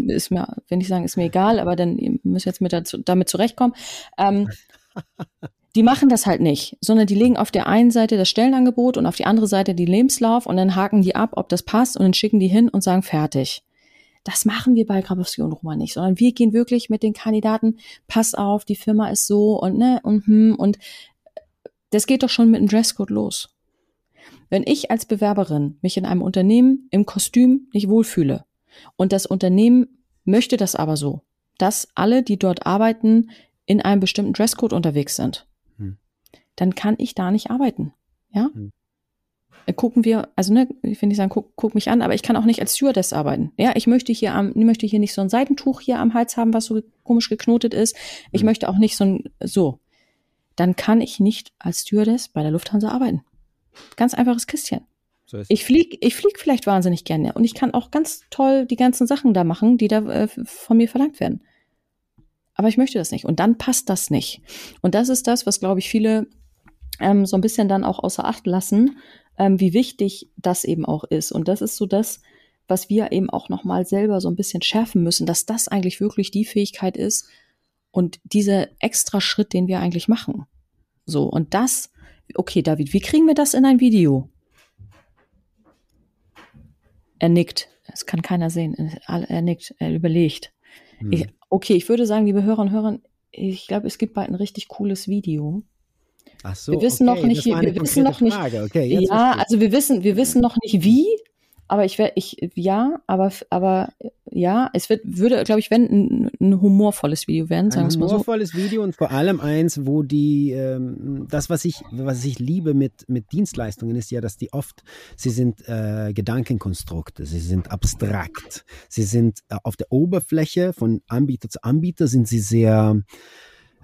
ist mir, wenn ich sagen, ist mir egal, aber dann müssen jetzt mit dazu, damit zurechtkommen. Ähm, die machen das halt nicht, sondern die legen auf der einen Seite das Stellenangebot und auf die andere Seite die Lebenslauf und dann haken die ab, ob das passt und dann schicken die hin und sagen fertig. Das machen wir bei Grabowski und Roma nicht, sondern wir gehen wirklich mit den Kandidaten, pass auf, die Firma ist so und ne und hm und das geht doch schon mit dem Dresscode los. Wenn ich als Bewerberin mich in einem Unternehmen im Kostüm nicht wohlfühle und das Unternehmen möchte das aber so, dass alle, die dort arbeiten, in einem bestimmten Dresscode unterwegs sind, dann kann ich da nicht arbeiten. Ja? Hm. Äh, gucken wir, also ne, ich will nicht sagen, guck, guck mich an, aber ich kann auch nicht als Stewardess arbeiten. Ja, ich möchte hier am, möchte hier nicht so ein Seitentuch hier am Hals haben, was so komisch geknotet ist. Ich hm. möchte auch nicht so ein, so. Dann kann ich nicht als Stewardess bei der Lufthansa arbeiten. Ganz einfaches Kistchen. So ich flieg, ich flieg vielleicht wahnsinnig gerne und ich kann auch ganz toll die ganzen Sachen da machen, die da äh, von mir verlangt werden. Aber ich möchte das nicht. Und dann passt das nicht. Und das ist das, was, glaube ich, viele ähm, so ein bisschen dann auch außer Acht lassen, ähm, wie wichtig das eben auch ist. Und das ist so das, was wir eben auch nochmal selber so ein bisschen schärfen müssen, dass das eigentlich wirklich die Fähigkeit ist und dieser extra Schritt, den wir eigentlich machen. So, und das, okay, David, wie kriegen wir das in ein Video? Er nickt. Das kann keiner sehen. Er nickt, er überlegt. Hm. Ich, okay, ich würde sagen, liebe Hörer und Hörer, ich glaube, es gibt bald ein richtig cooles Video. Ach so, wir wissen okay, noch nicht, wir wissen noch nicht. Okay, ja, also wir wissen, wir wissen noch nicht wie, aber ich werde, ich, ja, aber, aber, ja, es wird, würde, glaube ich, wenn ein, ein, humorvolles Video werden, sagen wir mal so. Ein humorvolles Video und vor allem eins, wo die, ähm, das, was ich, was ich liebe mit, mit Dienstleistungen, ist ja, dass die oft, sie sind äh, Gedankenkonstrukte, sie sind abstrakt, sie sind äh, auf der Oberfläche von Anbieter zu Anbieter sind sie sehr,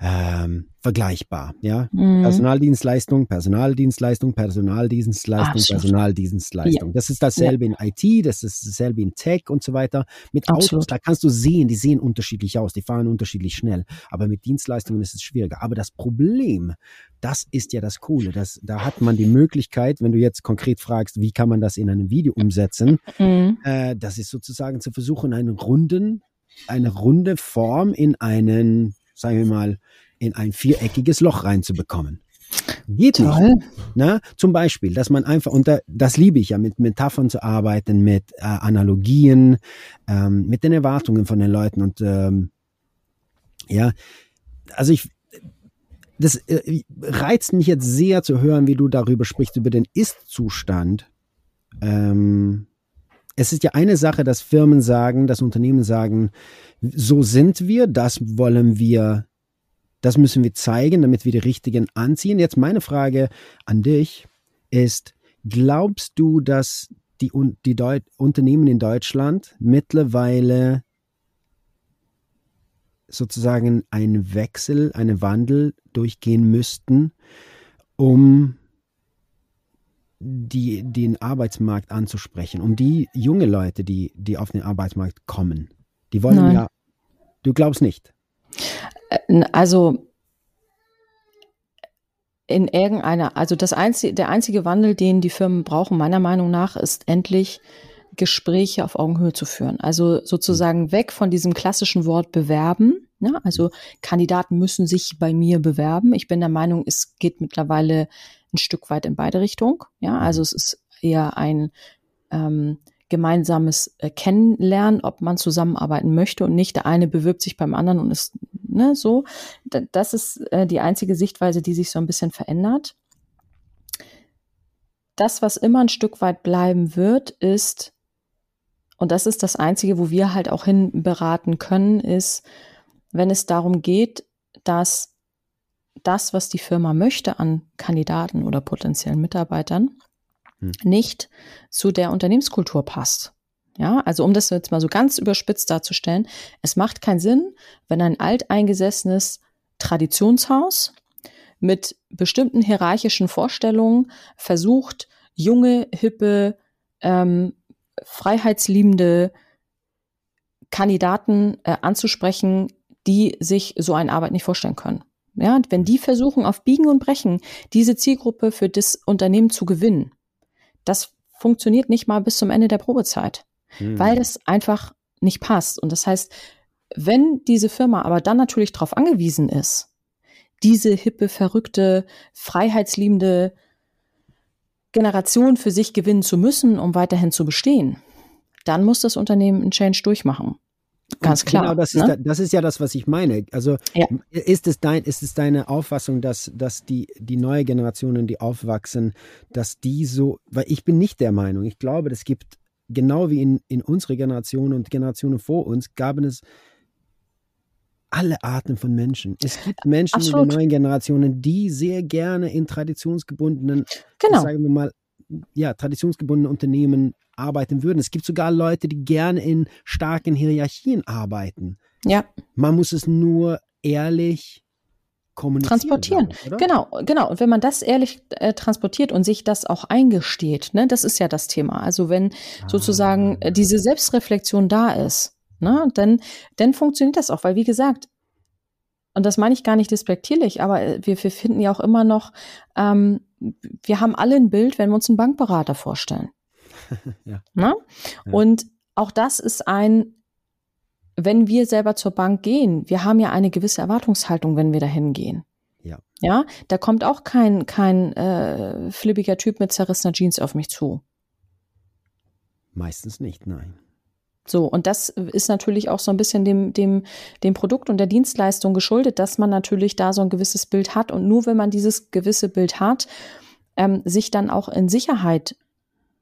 ähm, vergleichbar. Ja, mhm. Personaldienstleistung, Personaldienstleistung, Personaldienstleistung, Absolut. Personaldienstleistung. Ja. Das ist dasselbe ja. in IT, das ist dasselbe in Tech und so weiter. Mit Absolut. Autos, da kannst du sehen, die sehen unterschiedlich aus, die fahren unterschiedlich schnell. Aber mit Dienstleistungen ist es schwieriger. Aber das Problem, das ist ja das Coole. Das, da hat man die Möglichkeit, wenn du jetzt konkret fragst, wie kann man das in einem Video umsetzen, mhm. äh, das ist sozusagen zu versuchen, einen runden, eine runde Form in einen sagen wir mal, in ein viereckiges Loch reinzubekommen. Geht Toll. nicht. Na, zum Beispiel, dass man einfach, und da, das liebe ich ja, mit Metaphern zu arbeiten, mit äh, Analogien, ähm, mit den Erwartungen von den Leuten und ähm, ja, also ich, das äh, reizt mich jetzt sehr zu hören, wie du darüber sprichst, über den Ist-Zustand. Ähm, es ist ja eine Sache, dass Firmen sagen, dass Unternehmen sagen, so sind wir, das wollen wir, das müssen wir zeigen, damit wir die richtigen anziehen. Jetzt meine Frage an dich ist, glaubst du, dass die, die Deut Unternehmen in Deutschland mittlerweile sozusagen einen Wechsel, einen Wandel durchgehen müssten, um die, den Arbeitsmarkt anzusprechen, um die junge Leute, die, die auf den Arbeitsmarkt kommen. Die wollen Nein. ja, du glaubst nicht. Äh, also in irgendeiner, also das einzige, der einzige Wandel, den die Firmen brauchen, meiner Meinung nach, ist endlich Gespräche auf Augenhöhe zu führen. Also sozusagen weg von diesem klassischen Wort bewerben. Ja, also Kandidaten müssen sich bei mir bewerben. Ich bin der Meinung, es geht mittlerweile ein Stück weit in beide Richtungen. Ja, mhm. also es ist eher ein ähm, gemeinsames äh, Kennenlernen, ob man zusammenarbeiten möchte und nicht der eine bewirbt sich beim anderen und ist ne, so. Das ist äh, die einzige Sichtweise, die sich so ein bisschen verändert. Das, was immer ein Stück weit bleiben wird, ist, und das ist das Einzige, wo wir halt auch hin beraten können, ist, wenn es darum geht, dass das, was die Firma möchte an Kandidaten oder potenziellen Mitarbeitern, hm. nicht zu der Unternehmenskultur passt. Ja, also um das jetzt mal so ganz überspitzt darzustellen, es macht keinen Sinn, wenn ein alteingesessenes Traditionshaus mit bestimmten hierarchischen Vorstellungen versucht, junge, hippe, ähm, freiheitsliebende Kandidaten äh, anzusprechen, die sich so eine Arbeit nicht vorstellen können. Ja, wenn die versuchen, auf Biegen und Brechen diese Zielgruppe für das Unternehmen zu gewinnen, das funktioniert nicht mal bis zum Ende der Probezeit, hm. weil das einfach nicht passt. Und das heißt, wenn diese Firma aber dann natürlich darauf angewiesen ist, diese hippe, verrückte, freiheitsliebende Generation für sich gewinnen zu müssen, um weiterhin zu bestehen, dann muss das Unternehmen einen Change durchmachen. Ganz klar. Genau, das, ne? ist, das ist ja das, was ich meine. Also ja. ist, es dein, ist es deine Auffassung, dass, dass die, die neue Generationen, die aufwachsen, dass die so, weil ich bin nicht der Meinung, ich glaube, es gibt, genau wie in, in unserer Generation und Generationen vor uns, gab es alle Arten von Menschen. Es gibt Menschen Absolut. in den neuen Generationen, die sehr gerne in traditionsgebundenen, genau. sagen wir mal, ja, traditionsgebundenen Unternehmen arbeiten würden. Es gibt sogar Leute, die gerne in starken Hierarchien arbeiten. Ja. Man muss es nur ehrlich transportieren. Ich, genau, genau. Und wenn man das ehrlich äh, transportiert und sich das auch eingesteht, ne, das ist ja das Thema. Also wenn ah. sozusagen äh, diese Selbstreflexion da ist, ne, dann, dann funktioniert das auch, weil wie gesagt, und das meine ich gar nicht despektierlich, aber äh, wir, wir finden ja auch immer noch, ähm, wir haben alle ein Bild, wenn wir uns einen Bankberater vorstellen. ja. ja. Und auch das ist ein, wenn wir selber zur Bank gehen, wir haben ja eine gewisse Erwartungshaltung, wenn wir dahin gehen. Ja. Ja, da kommt auch kein, kein äh, flippiger Typ mit zerrissener Jeans auf mich zu. Meistens nicht, nein. So, und das ist natürlich auch so ein bisschen dem, dem, dem Produkt und der Dienstleistung geschuldet, dass man natürlich da so ein gewisses Bild hat und nur wenn man dieses gewisse Bild hat, ähm, sich dann auch in Sicherheit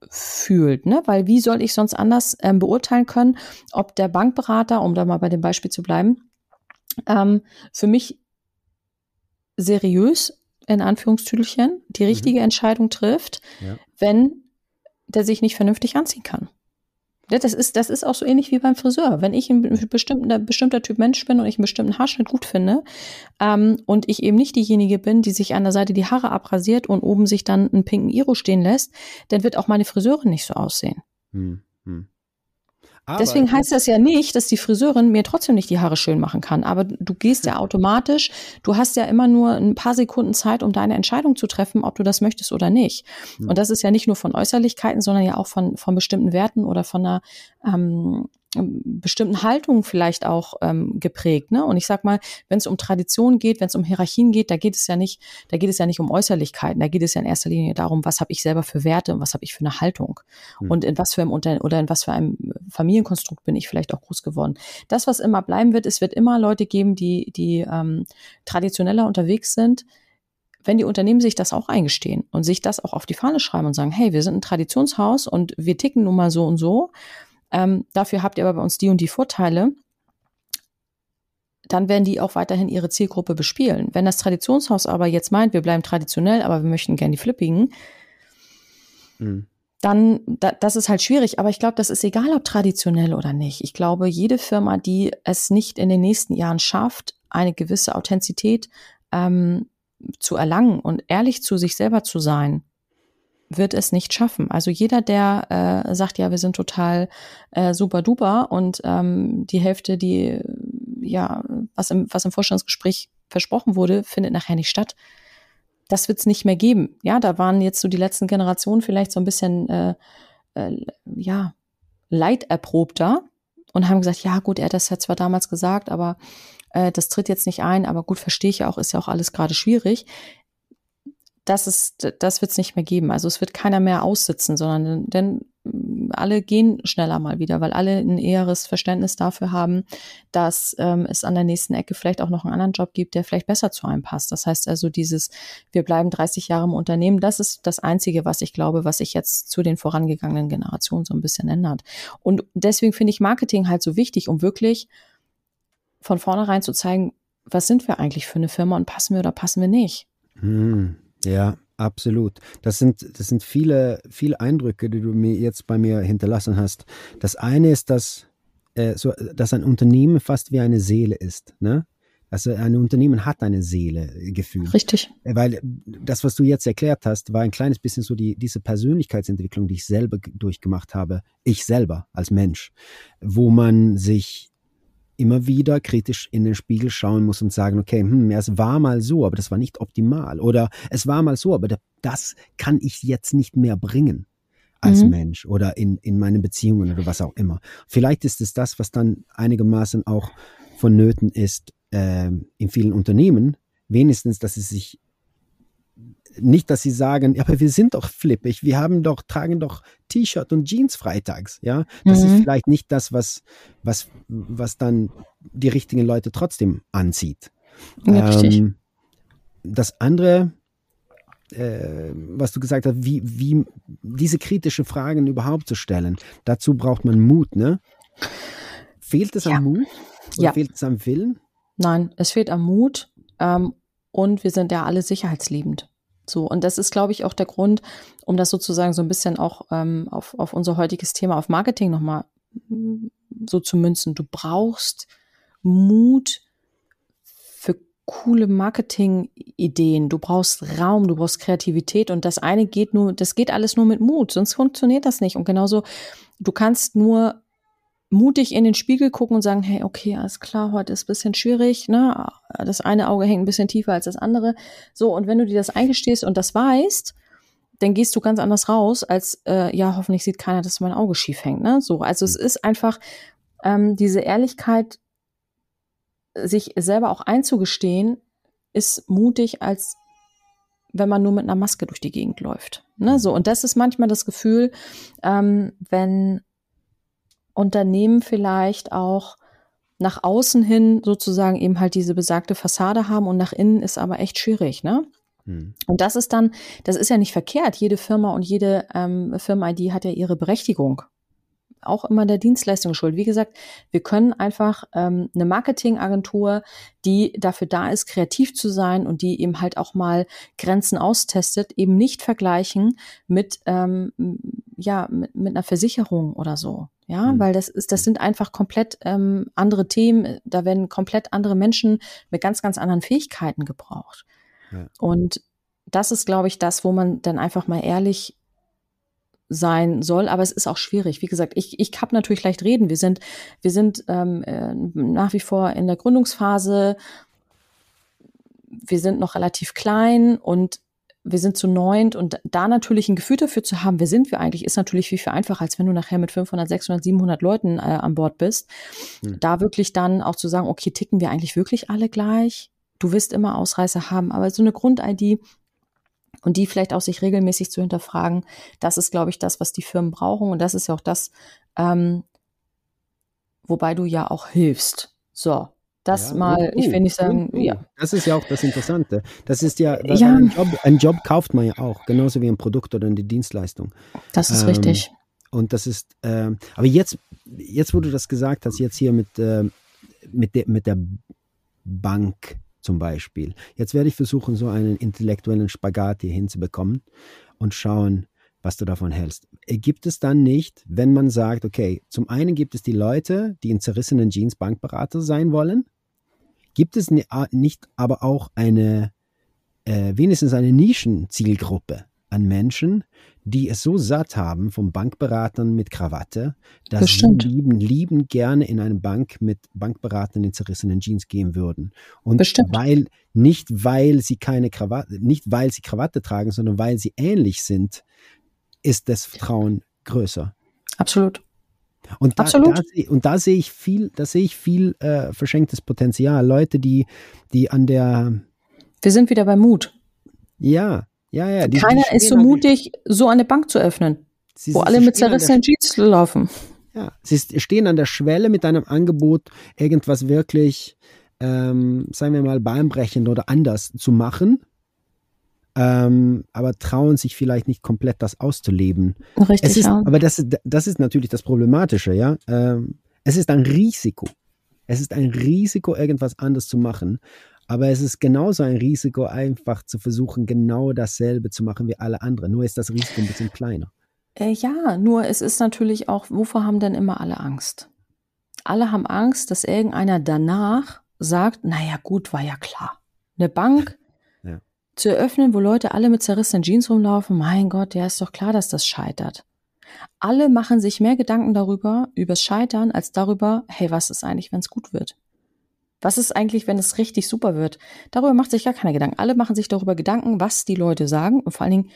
fühlt, ne? Weil wie soll ich sonst anders ähm, beurteilen können, ob der Bankberater, um da mal bei dem Beispiel zu bleiben, ähm, für mich seriös in Anführungstüdelchen die mhm. richtige mhm. Entscheidung trifft, ja. wenn der sich nicht vernünftig anziehen kann. Das ist, das ist auch so ähnlich wie beim Friseur. Wenn ich ein bestimmter, bestimmter Typ Mensch bin und ich einen bestimmten Haarschnitt gut finde ähm, und ich eben nicht diejenige bin, die sich an der Seite die Haare abrasiert und oben sich dann einen pinken Iro stehen lässt, dann wird auch meine Friseurin nicht so aussehen. Hm, hm. Aber Deswegen heißt das ja nicht, dass die Friseurin mir trotzdem nicht die Haare schön machen kann. Aber du gehst ja automatisch, du hast ja immer nur ein paar Sekunden Zeit, um deine Entscheidung zu treffen, ob du das möchtest oder nicht. Hm. Und das ist ja nicht nur von Äußerlichkeiten, sondern ja auch von, von bestimmten Werten oder von einer ähm, bestimmten Haltungen vielleicht auch ähm, geprägt. Ne? Und ich sag mal, wenn es um Tradition geht, wenn es um Hierarchien geht, da geht es ja nicht, da geht es ja nicht um Äußerlichkeiten, da geht es ja in erster Linie darum, was habe ich selber für Werte und was habe ich für eine Haltung mhm. und in was für einem Unter oder in was für einem Familienkonstrukt bin ich vielleicht auch groß geworden. Das, was immer bleiben wird, es wird immer Leute geben, die die ähm, traditioneller unterwegs sind wenn die Unternehmen sich das auch eingestehen und sich das auch auf die Fahne schreiben und sagen, hey, wir sind ein Traditionshaus und wir ticken nun mal so und so, ähm, dafür habt ihr aber bei uns die und die Vorteile, dann werden die auch weiterhin ihre Zielgruppe bespielen. Wenn das Traditionshaus aber jetzt meint, wir bleiben traditionell, aber wir möchten gerne die Flippigen, mhm. dann, da, das ist halt schwierig. Aber ich glaube, das ist egal, ob traditionell oder nicht. Ich glaube, jede Firma, die es nicht in den nächsten Jahren schafft, eine gewisse Authentizität ähm, zu erlangen und ehrlich zu sich selber zu sein, wird es nicht schaffen. Also jeder, der äh, sagt, ja, wir sind total äh, super duper und ähm, die Hälfte, die ja, was im, was im Vorstandsgespräch versprochen wurde, findet nachher nicht statt. Das wird es nicht mehr geben. Ja, da waren jetzt so die letzten Generationen vielleicht so ein bisschen äh, äh, ja, leiderprobter und haben gesagt, ja gut, er hat das ja zwar damals gesagt, aber äh, das tritt jetzt nicht ein, aber gut, verstehe ich ja auch, ist ja auch alles gerade schwierig das ist, das wird es nicht mehr geben. Also es wird keiner mehr aussitzen, sondern denn alle gehen schneller mal wieder, weil alle ein eheres Verständnis dafür haben, dass ähm, es an der nächsten Ecke vielleicht auch noch einen anderen Job gibt, der vielleicht besser zu einem passt. Das heißt also dieses, wir bleiben 30 Jahre im Unternehmen, das ist das Einzige, was ich glaube, was sich jetzt zu den vorangegangenen Generationen so ein bisschen ändert. Und deswegen finde ich Marketing halt so wichtig, um wirklich von vornherein zu zeigen, was sind wir eigentlich für eine Firma und passen wir oder passen wir nicht. Hm. Ja, absolut. Das sind, das sind viele, viele Eindrücke, die du mir jetzt bei mir hinterlassen hast. Das eine ist, dass, äh, so, dass ein Unternehmen fast wie eine Seele ist. Ne? Also ein Unternehmen hat eine Seele äh, gefühlt. Richtig. Äh, weil das, was du jetzt erklärt hast, war ein kleines bisschen so die, diese Persönlichkeitsentwicklung, die ich selber durchgemacht habe, ich selber als Mensch, wo man sich immer wieder kritisch in den Spiegel schauen muss und sagen, okay, hm, es war mal so, aber das war nicht optimal. Oder es war mal so, aber das kann ich jetzt nicht mehr bringen als mhm. Mensch oder in, in meinen Beziehungen oder was auch immer. Vielleicht ist es das, was dann einigermaßen auch vonnöten ist äh, in vielen Unternehmen, wenigstens, dass sie sich nicht, dass sie sagen, ja, aber wir sind doch flippig, wir haben doch, tragen doch T-Shirt und Jeans freitags, ja. Das mhm. ist vielleicht nicht das, was, was, was dann die richtigen Leute trotzdem anzieht. Ja, ähm, das andere, äh, was du gesagt hast, wie, wie diese kritischen Fragen überhaupt zu stellen, dazu braucht man Mut, ne? Fehlt es ja. am Mut? Oder ja. fehlt es am Willen? Nein, es fehlt am Mut. Ähm, und wir sind ja alle sicherheitsliebend. So, und das ist, glaube ich, auch der Grund, um das sozusagen so ein bisschen auch ähm, auf, auf unser heutiges Thema, auf Marketing nochmal mm, so zu münzen. Du brauchst Mut für coole Marketing-Ideen. Du brauchst Raum, du brauchst Kreativität und das eine geht nur, das geht alles nur mit Mut, sonst funktioniert das nicht. Und genauso, du kannst nur mutig in den Spiegel gucken und sagen, hey, okay, alles klar, heute ist ein bisschen schwierig, ne? Das eine Auge hängt ein bisschen tiefer als das andere. So, und wenn du dir das eingestehst und das weißt, dann gehst du ganz anders raus, als äh, ja, hoffentlich sieht keiner, dass mein Auge schief hängt. Ne? So, also es ist einfach ähm, diese Ehrlichkeit, sich selber auch einzugestehen, ist mutig, als wenn man nur mit einer Maske durch die Gegend läuft. Ne? So, und das ist manchmal das Gefühl, ähm, wenn Unternehmen vielleicht auch nach außen hin sozusagen eben halt diese besagte Fassade haben und nach innen ist aber echt schwierig, ne? Hm. Und das ist dann, das ist ja nicht verkehrt. Jede Firma und jede ähm, Firma-ID hat ja ihre Berechtigung. Auch immer der Dienstleistung schuld. Wie gesagt, wir können einfach ähm, eine Marketingagentur, die dafür da ist, kreativ zu sein und die eben halt auch mal Grenzen austestet, eben nicht vergleichen mit, ähm, ja, mit, mit einer Versicherung oder so. Ja, mhm. weil das ist, das sind einfach komplett ähm, andere Themen. Da werden komplett andere Menschen mit ganz, ganz anderen Fähigkeiten gebraucht. Ja. Und das ist, glaube ich, das, wo man dann einfach mal ehrlich sein soll, aber es ist auch schwierig. Wie gesagt, ich, ich habe natürlich leicht reden. Wir sind, wir sind ähm, äh, nach wie vor in der Gründungsphase. Wir sind noch relativ klein und wir sind zu neunt und da natürlich ein Gefühl dafür zu haben, wer sind wir eigentlich, ist natürlich viel, viel einfacher, als wenn du nachher mit 500, 600, 700 Leuten äh, an Bord bist. Mhm. Da wirklich dann auch zu sagen, okay, ticken wir eigentlich wirklich alle gleich? Du wirst immer Ausreißer haben, aber so eine Grund-ID, und die vielleicht auch sich regelmäßig zu hinterfragen, das ist, glaube ich, das, was die Firmen brauchen und das ist ja auch das, ähm, wobei du ja auch hilfst. So, das ja, mal, uh, ich will nicht sagen, uh, ja. Das ist ja auch das Interessante. Das ist ja, ja. Ein, Job, ein Job kauft man ja auch, genauso wie ein Produkt oder eine Dienstleistung. Das ist ähm, richtig. Und das ist, äh, aber jetzt, jetzt, wo du das gesagt hast, jetzt hier mit, äh, mit, de, mit der Bank, zum Beispiel. Jetzt werde ich versuchen, so einen intellektuellen Spagat hier hinzubekommen und schauen, was du davon hältst. Äh, gibt es dann nicht, wenn man sagt, okay, zum einen gibt es die Leute, die in zerrissenen Jeans Bankberater sein wollen, gibt es nicht aber auch eine, äh, wenigstens eine Nischenzielgruppe an Menschen, die es so satt haben vom Bankberatern mit Krawatte, dass das sie lieben, lieben gerne in eine Bank mit Bankberatern in zerrissenen Jeans gehen würden. Und Bestimmt. weil, nicht weil sie keine Krawatte, nicht weil sie Krawatte tragen, sondern weil sie ähnlich sind, ist das Vertrauen größer. Absolut. Und da, Absolut. Da, und da sehe ich viel, da sehe ich viel äh, verschenktes Potenzial. Leute, die, die an der. Wir sind wieder bei Mut. Ja, ja, ja. Die, Keiner die ist so mutig, so eine Bank zu öffnen, sie, wo sie, alle sie mit zerrissenen Jeans laufen. Ja, sie stehen an der Schwelle mit einem Angebot, irgendwas wirklich, ähm, sagen wir mal, bahnbrechend oder anders zu machen. Ähm, aber trauen sich vielleicht nicht komplett das auszuleben. Richtig, ist, ja. Aber das, das ist natürlich das Problematische, ja. Ähm, es ist ein Risiko. Es ist ein Risiko, irgendwas anders zu machen. Aber es ist genauso ein Risiko, einfach zu versuchen, genau dasselbe zu machen wie alle anderen. Nur ist das Risiko ein bisschen kleiner. Äh, ja, nur es ist natürlich auch, wovor haben denn immer alle Angst? Alle haben Angst, dass irgendeiner danach sagt, naja, gut, war ja klar. Eine Bank ja. zu eröffnen, wo Leute alle mit zerrissenen Jeans rumlaufen, mein Gott, ja, ist doch klar, dass das scheitert. Alle machen sich mehr Gedanken darüber, übers Scheitern, als darüber, hey, was ist eigentlich, wenn es gut wird? Was ist eigentlich, wenn es richtig super wird? Darüber macht sich gar keiner Gedanken. Alle machen sich darüber Gedanken, was die Leute sagen und vor allen Dingen,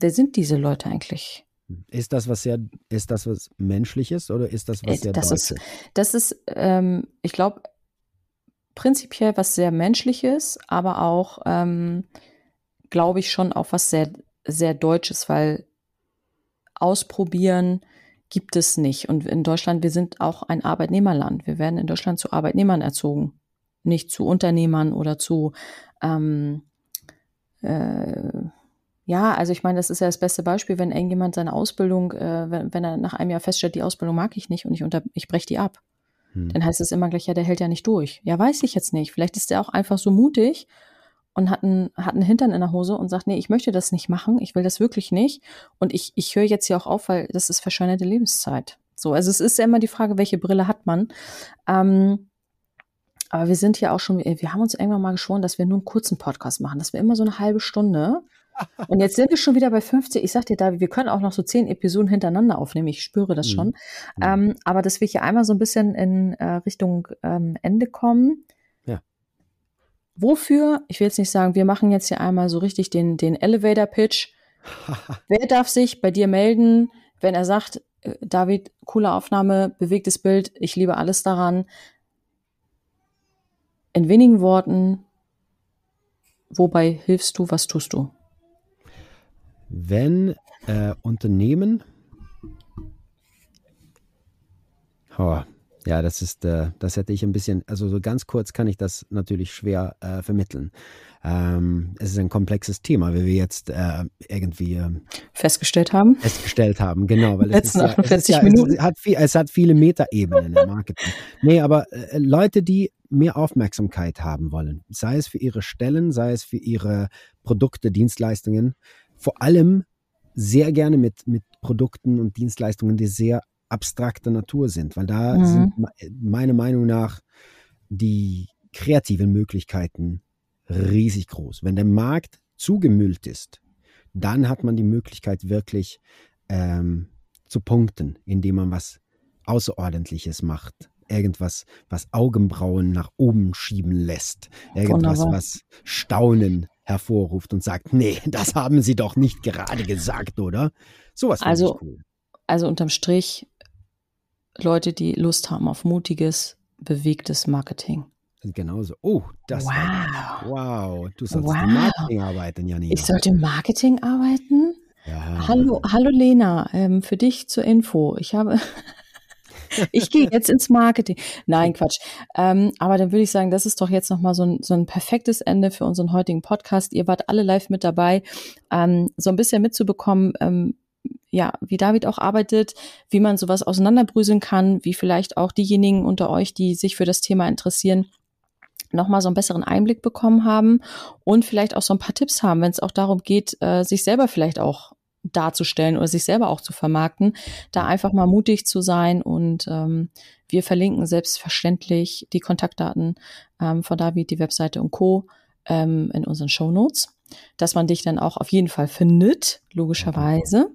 wer sind diese Leute eigentlich? Ist das was sehr, ist das was Menschliches oder ist das was äh, sehr das Deutsches? Ist, das ist, ähm, ich glaube, prinzipiell was sehr Menschliches, aber auch, ähm, glaube ich, schon auch was sehr, sehr Deutsches, weil ausprobieren, gibt es nicht. Und in Deutschland, wir sind auch ein Arbeitnehmerland. Wir werden in Deutschland zu Arbeitnehmern erzogen, nicht zu Unternehmern oder zu, ähm, äh, ja, also ich meine, das ist ja das beste Beispiel, wenn irgendjemand seine Ausbildung, äh, wenn, wenn er nach einem Jahr feststellt, die Ausbildung mag ich nicht und ich, unter, ich breche die ab. Hm. Dann heißt es immer gleich, ja, der hält ja nicht durch. Ja, weiß ich jetzt nicht. Vielleicht ist der auch einfach so mutig und hat einen, hat einen Hintern in der Hose und sagt, nee, ich möchte das nicht machen, ich will das wirklich nicht. Und ich, ich höre jetzt hier auch auf, weil das ist verschwendete Lebenszeit. So, also es ist ja immer die Frage, welche Brille hat man. Ähm, aber wir sind ja auch schon, wir haben uns irgendwann mal geschworen, dass wir nur einen kurzen Podcast machen, dass wir immer so eine halbe Stunde. Und jetzt sind wir schon wieder bei 50. Ich sag dir, da, wir können auch noch so zehn Episoden hintereinander aufnehmen. Ich spüre das schon. Mhm. Ähm, aber dass wir hier einmal so ein bisschen in äh, Richtung ähm, Ende kommen. Wofür? Ich will jetzt nicht sagen, wir machen jetzt hier einmal so richtig den, den Elevator-Pitch. Wer darf sich bei dir melden, wenn er sagt, äh, David, coole Aufnahme, bewegtes Bild, ich liebe alles daran. In wenigen Worten, wobei hilfst du, was tust du? Wenn äh, Unternehmen, oh, Ja, das ist, äh, das hätte ich ein bisschen, also so ganz kurz kann ich das natürlich schwer äh, vermitteln. Ähm, es ist ein komplexes Thema, wie wir jetzt äh, irgendwie äh, festgestellt haben. Festgestellt haben, genau, weil es, ist ja, es, ist ja, es, hat viel, es hat viele Metaebenen im Marketing. nee, aber äh, Leute, die mehr Aufmerksamkeit haben wollen, sei es für ihre Stellen, sei es für ihre Produkte, Dienstleistungen, vor allem sehr gerne mit, mit Produkten und Dienstleistungen, die sehr abstrakter Natur sind, weil da mhm. sind meiner Meinung nach die kreativen Möglichkeiten riesig groß. Wenn der Markt zugemüllt ist, dann hat man die Möglichkeit wirklich ähm, zu punkten, indem man was Außerordentliches macht. Irgendwas, was Augenbrauen nach oben schieben lässt. Irgendwas, Wunderbar. was Staunen hervorruft und sagt, nee, das haben Sie doch nicht gerade gesagt, oder? Sowas also, cool. Also unterm Strich Leute, die Lust haben auf mutiges, bewegtes Marketing. Genauso. Oh, das wow. War, wow. Du sollst wow. im Marketing arbeiten, Janina. Ich sollte im Marketing arbeiten? Ja. Hallo, hallo Lena, ähm, für dich zur Info. Ich habe, ich gehe jetzt ins Marketing. Nein, Quatsch. Ähm, aber dann würde ich sagen, das ist doch jetzt nochmal so ein, so ein perfektes Ende für unseren heutigen Podcast. Ihr wart alle live mit dabei, ähm, so ein bisschen mitzubekommen, ähm, ja, wie David auch arbeitet, wie man sowas auseinanderbrüseln kann, wie vielleicht auch diejenigen unter euch, die sich für das Thema interessieren, nochmal so einen besseren Einblick bekommen haben und vielleicht auch so ein paar Tipps haben, wenn es auch darum geht, äh, sich selber vielleicht auch darzustellen oder sich selber auch zu vermarkten, da einfach mal mutig zu sein und ähm, wir verlinken selbstverständlich die Kontaktdaten ähm, von David, die Webseite und Co. Ähm, in unseren Show Notes dass man dich dann auch auf jeden Fall findet, logischerweise.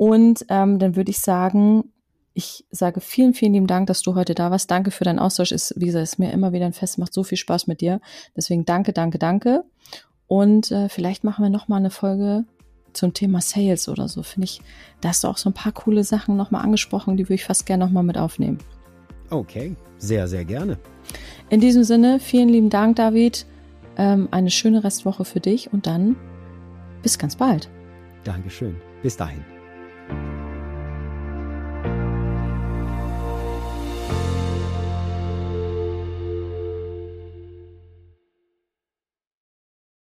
Und ähm, dann würde ich sagen, ich sage vielen, vielen lieben Dank, dass du heute da warst. Danke für deinen Austausch. Ist, wie gesagt, ist mir immer wieder ein Fest, macht so viel Spaß mit dir. Deswegen danke, danke, danke. Und äh, vielleicht machen wir nochmal eine Folge zum Thema Sales oder so. Finde ich, da hast du auch so ein paar coole Sachen nochmal angesprochen, die würde ich fast gerne nochmal mit aufnehmen. Okay, sehr, sehr gerne. In diesem Sinne, vielen lieben Dank, David. Ähm, eine schöne Restwoche für dich und dann bis ganz bald. Dankeschön. Bis dahin.